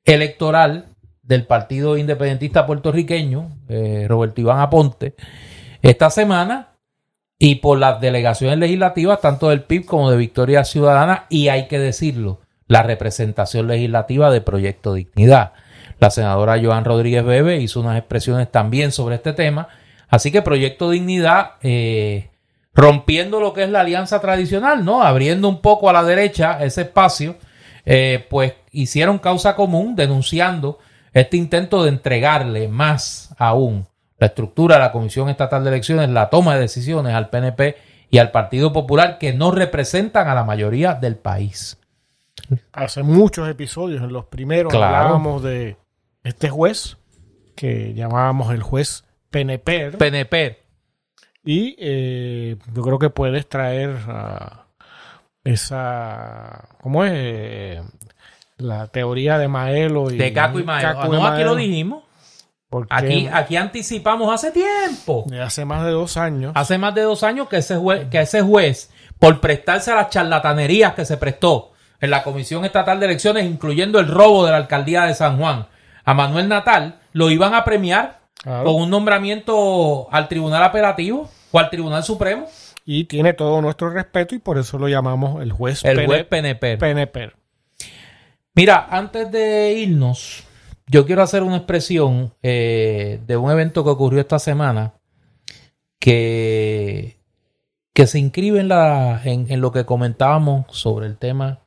electoral del Partido Independentista Puertorriqueño, eh, Roberto Iván Aponte, esta semana y por las delegaciones legislativas, tanto del PIB como de Victoria Ciudadana, y hay que decirlo, la representación legislativa de Proyecto Dignidad. La senadora Joan Rodríguez Bebe hizo unas expresiones también sobre este tema. Así que Proyecto Dignidad, eh, rompiendo lo que es la alianza tradicional, ¿no? Abriendo un poco a la derecha ese espacio, eh, pues hicieron causa común denunciando este intento de entregarle más aún la estructura de la Comisión Estatal de Elecciones, la toma de decisiones al PNP y al Partido Popular que no representan a la mayoría del país. Hace muchos episodios, en los primeros Claro. hablábamos de este juez que llamábamos el juez PNP. PNP, Y eh, yo creo que puedes traer esa. ¿Cómo es? Eh, La teoría de Maelo y. de Caco y Maelo. Caco Ah, y no, aquí lo Maelo, dijimos. Porque Aquí, aquí anticipamos hace tiempo. de hace más de dos años. Hace más de dos años que ese juez, que ese juez, por prestarse a las charlatanerías que se prestó en la Comisión Estatal de Elecciones, incluyendo el robo de la alcaldía de San Juan a Manuel Natal, lo iban a premiar Claro. con un nombramiento al Tribunal Apelativo o al Tribunal Supremo, Y tiene todo nuestro respeto y por eso lo llamamos el juez el juez PNP. PNP. Mira, antes de irnos, yo quiero hacer una expresión eh, de un evento que ocurrió esta semana que, que se inscribe en, lo que comentábamos sobre el tema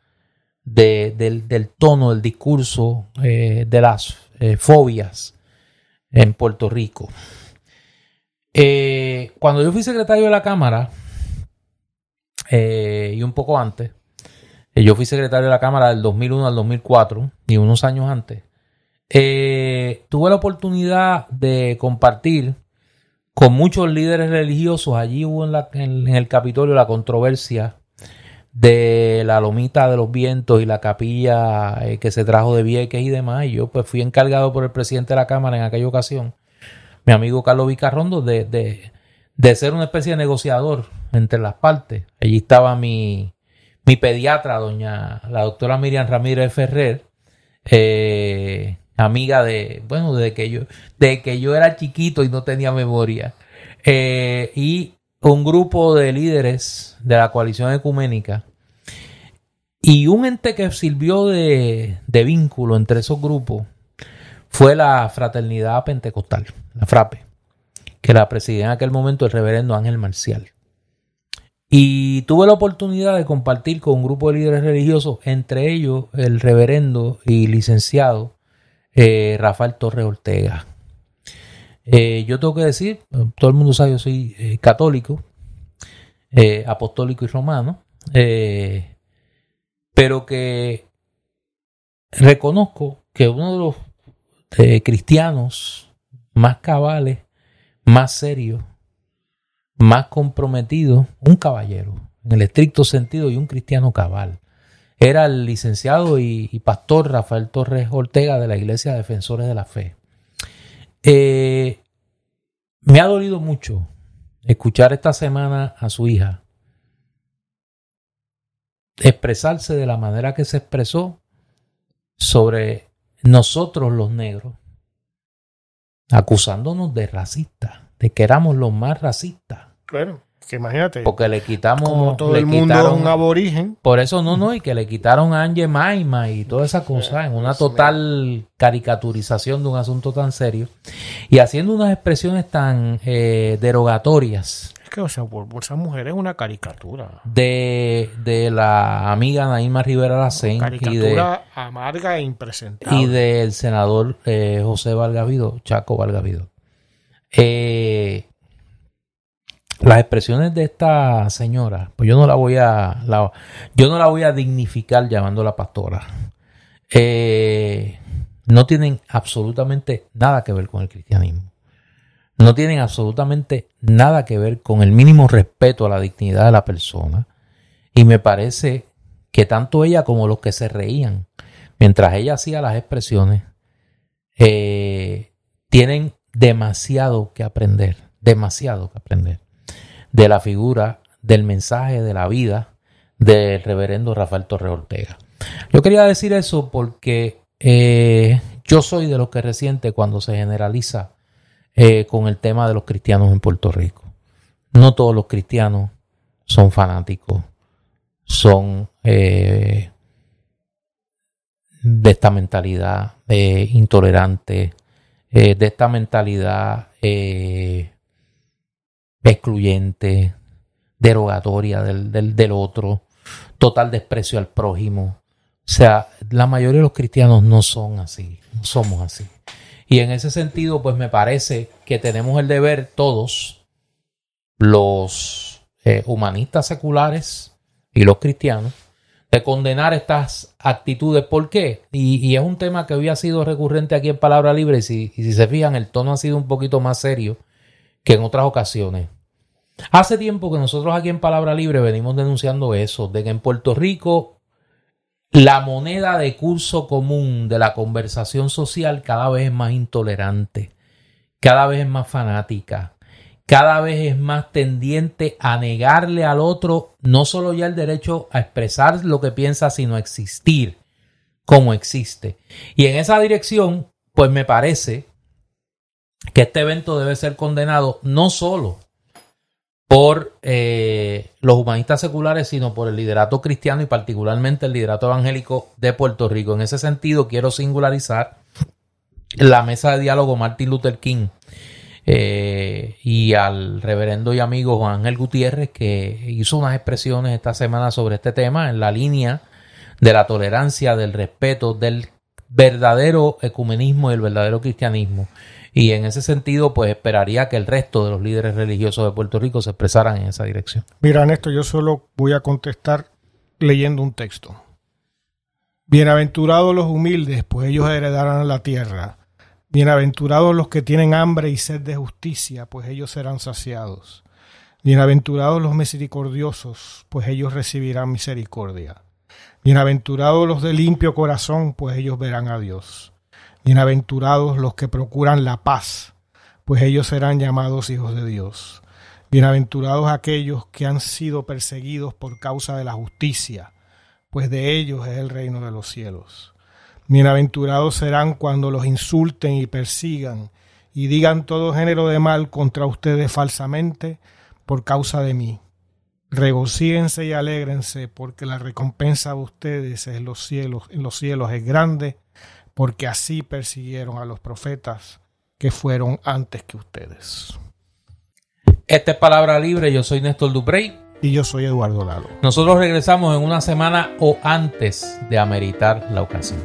de- del, tono, del discurso, eh, de las eh, fobias en Puerto Rico. Cuando yo fui secretario de la Cámara, y un poco antes, Yo fui secretario de la Cámara del 2001 al 2004 y unos años antes. Eh, tuve la oportunidad de compartir con muchos líderes religiosos. Allí hubo en, la- en- el Capitolio la controversia de la lomita de los vientos y la capilla eh, que se trajo de Vieques y demás. Y yo pues fui encargado por el presidente de la Cámara en aquella ocasión, mi amigo Carlos Vicarrondo, de, de, de ser una especie de negociador entre las partes. Allí estaba mi, mi pediatra, doña la doctora Miriam Ramírez Ferrer, eh, amiga de, bueno, de que yo, que yo era chiquito y no tenía memoria, eh, y un grupo de líderes de la coalición ecuménica y un ente que sirvió de, de vínculo entre esos grupos fue la fraternidad pentecostal, la FRAPE, que la presidía en aquel momento el reverendo Ángel Marcial. Y tuve la oportunidad de compartir con un grupo de líderes religiosos, entre ellos el reverendo y licenciado eh, Rafael Torres Ortega. Eh, yo tengo que decir, todo el mundo sabe, yo soy eh, católico, apostólico y romano, pero que reconozco que uno de los cristianos más cabales, más serios, más comprometido, un caballero, en el estricto sentido, y un cristiano cabal. Era el licenciado y, pastor Rafael Torres Ortega de la Iglesia Defensores de la Fe. Eh, me ha dolido mucho escuchar esta semana a su hija expresarse de la manera que se expresó sobre nosotros los negros, acusándonos de racistas, de que éramos los más racistas. Bueno, que imagínate. Porque le quitamos. como todo le el mundo quitaron- un aborigen. Por eso no, no, y que le quitaron a Angie Maima y toda esa cosa en una total caricaturización de un asunto tan serio y haciendo unas expresiones tan eh, derogatorias Es que, o sea, por, por esa mujer es una caricatura. de, de la amiga Naima Rivera Lacén y de, Caricatura amarga e impresentable. y del senador eh, José Valgavido, Chaco Valgavido. Eh, las expresiones de esta señora, pues yo no la voy a, la- yo no la voy a dignificar llamándola pastora. Eh, no tienen absolutamente nada que ver con el cristianismo. No tienen absolutamente nada que ver con el mínimo respeto a la dignidad de la persona. Y me parece que tanto ella como los que se reían mientras ella hacía las expresiones, eh, tienen demasiado que aprender, demasiado que aprender de la figura, del mensaje, de la vida del reverendo Rafael Torre Ortega. Yo quería decir eso porque eh, yo soy de los que resiente cuando se generaliza eh, con el tema de los cristianos en Puerto Rico. No todos los cristianos son fanáticos, son eh, de esta mentalidad intolerante, de esta mentalidad excluyente, derogatoria del, del, del otro, total desprecio al prójimo. O sea, la mayoría de los cristianos no son así, no somos así. Y en ese sentido, pues me parece que tenemos el deber todos, los eh, humanistas seculares y los cristianos, de condenar estas actitudes. ¿Por qué? Y, y es un tema que hoy ha sido recurrente aquí en Palabra Libre y si, y si se fijan, el tono ha sido un poquito más serio que en otras ocasiones. Hace tiempo que nosotros aquí en Palabra Libre venimos denunciando eso, de que en Puerto Rico la moneda de curso común de la conversación social cada vez es más intolerante, cada vez es más fanática, cada vez es más tendiente a negarle al otro no solo ya el derecho a expresar lo que piensa, sino a existir como existe. Y en esa dirección, pues me parece que este evento debe ser condenado no solo por eh, los humanistas seculares, sino por el liderato cristiano y particularmente el liderato evangélico de Puerto Rico. En ese sentido, quiero singularizar la mesa de diálogo Martin Luther King eh, y al reverendo y amigo Juan Ángel Gutiérrez, que hizo unas expresiones esta semana sobre este tema en la línea de la tolerancia, del respeto, del verdadero ecumenismo y el verdadero cristianismo. Y en ese sentido, pues esperaría que el resto de los líderes religiosos de Puerto Rico se expresaran en esa dirección. Mira, Néstor, yo solo voy a contestar leyendo un texto. Bienaventurados los humildes, pues ellos heredarán la tierra. Bienaventurados los que tienen hambre y sed de justicia, pues ellos serán saciados. Bienaventurados los misericordiosos, pues ellos recibirán misericordia. Bienaventurados los de limpio corazón, pues ellos verán a Dios. Bienaventurados los que procuran la paz, pues ellos serán llamados hijos de Dios. Bienaventurados aquellos que han sido perseguidos por causa de la justicia, pues de ellos es el reino de los cielos. Bienaventurados serán cuando los insulten y persigan y digan todo género de mal contra ustedes falsamente por causa de mí. Regocíense y alégrense, porque la recompensa de ustedes en los cielos, en los cielos es grande, porque así persiguieron a los profetas que fueron antes que ustedes. Esta es Palabra Libre, yo soy Néstor Duprey. Y yo soy Eduardo Lalo. Nosotros regresamos en una semana o antes de ameritar la ocasión.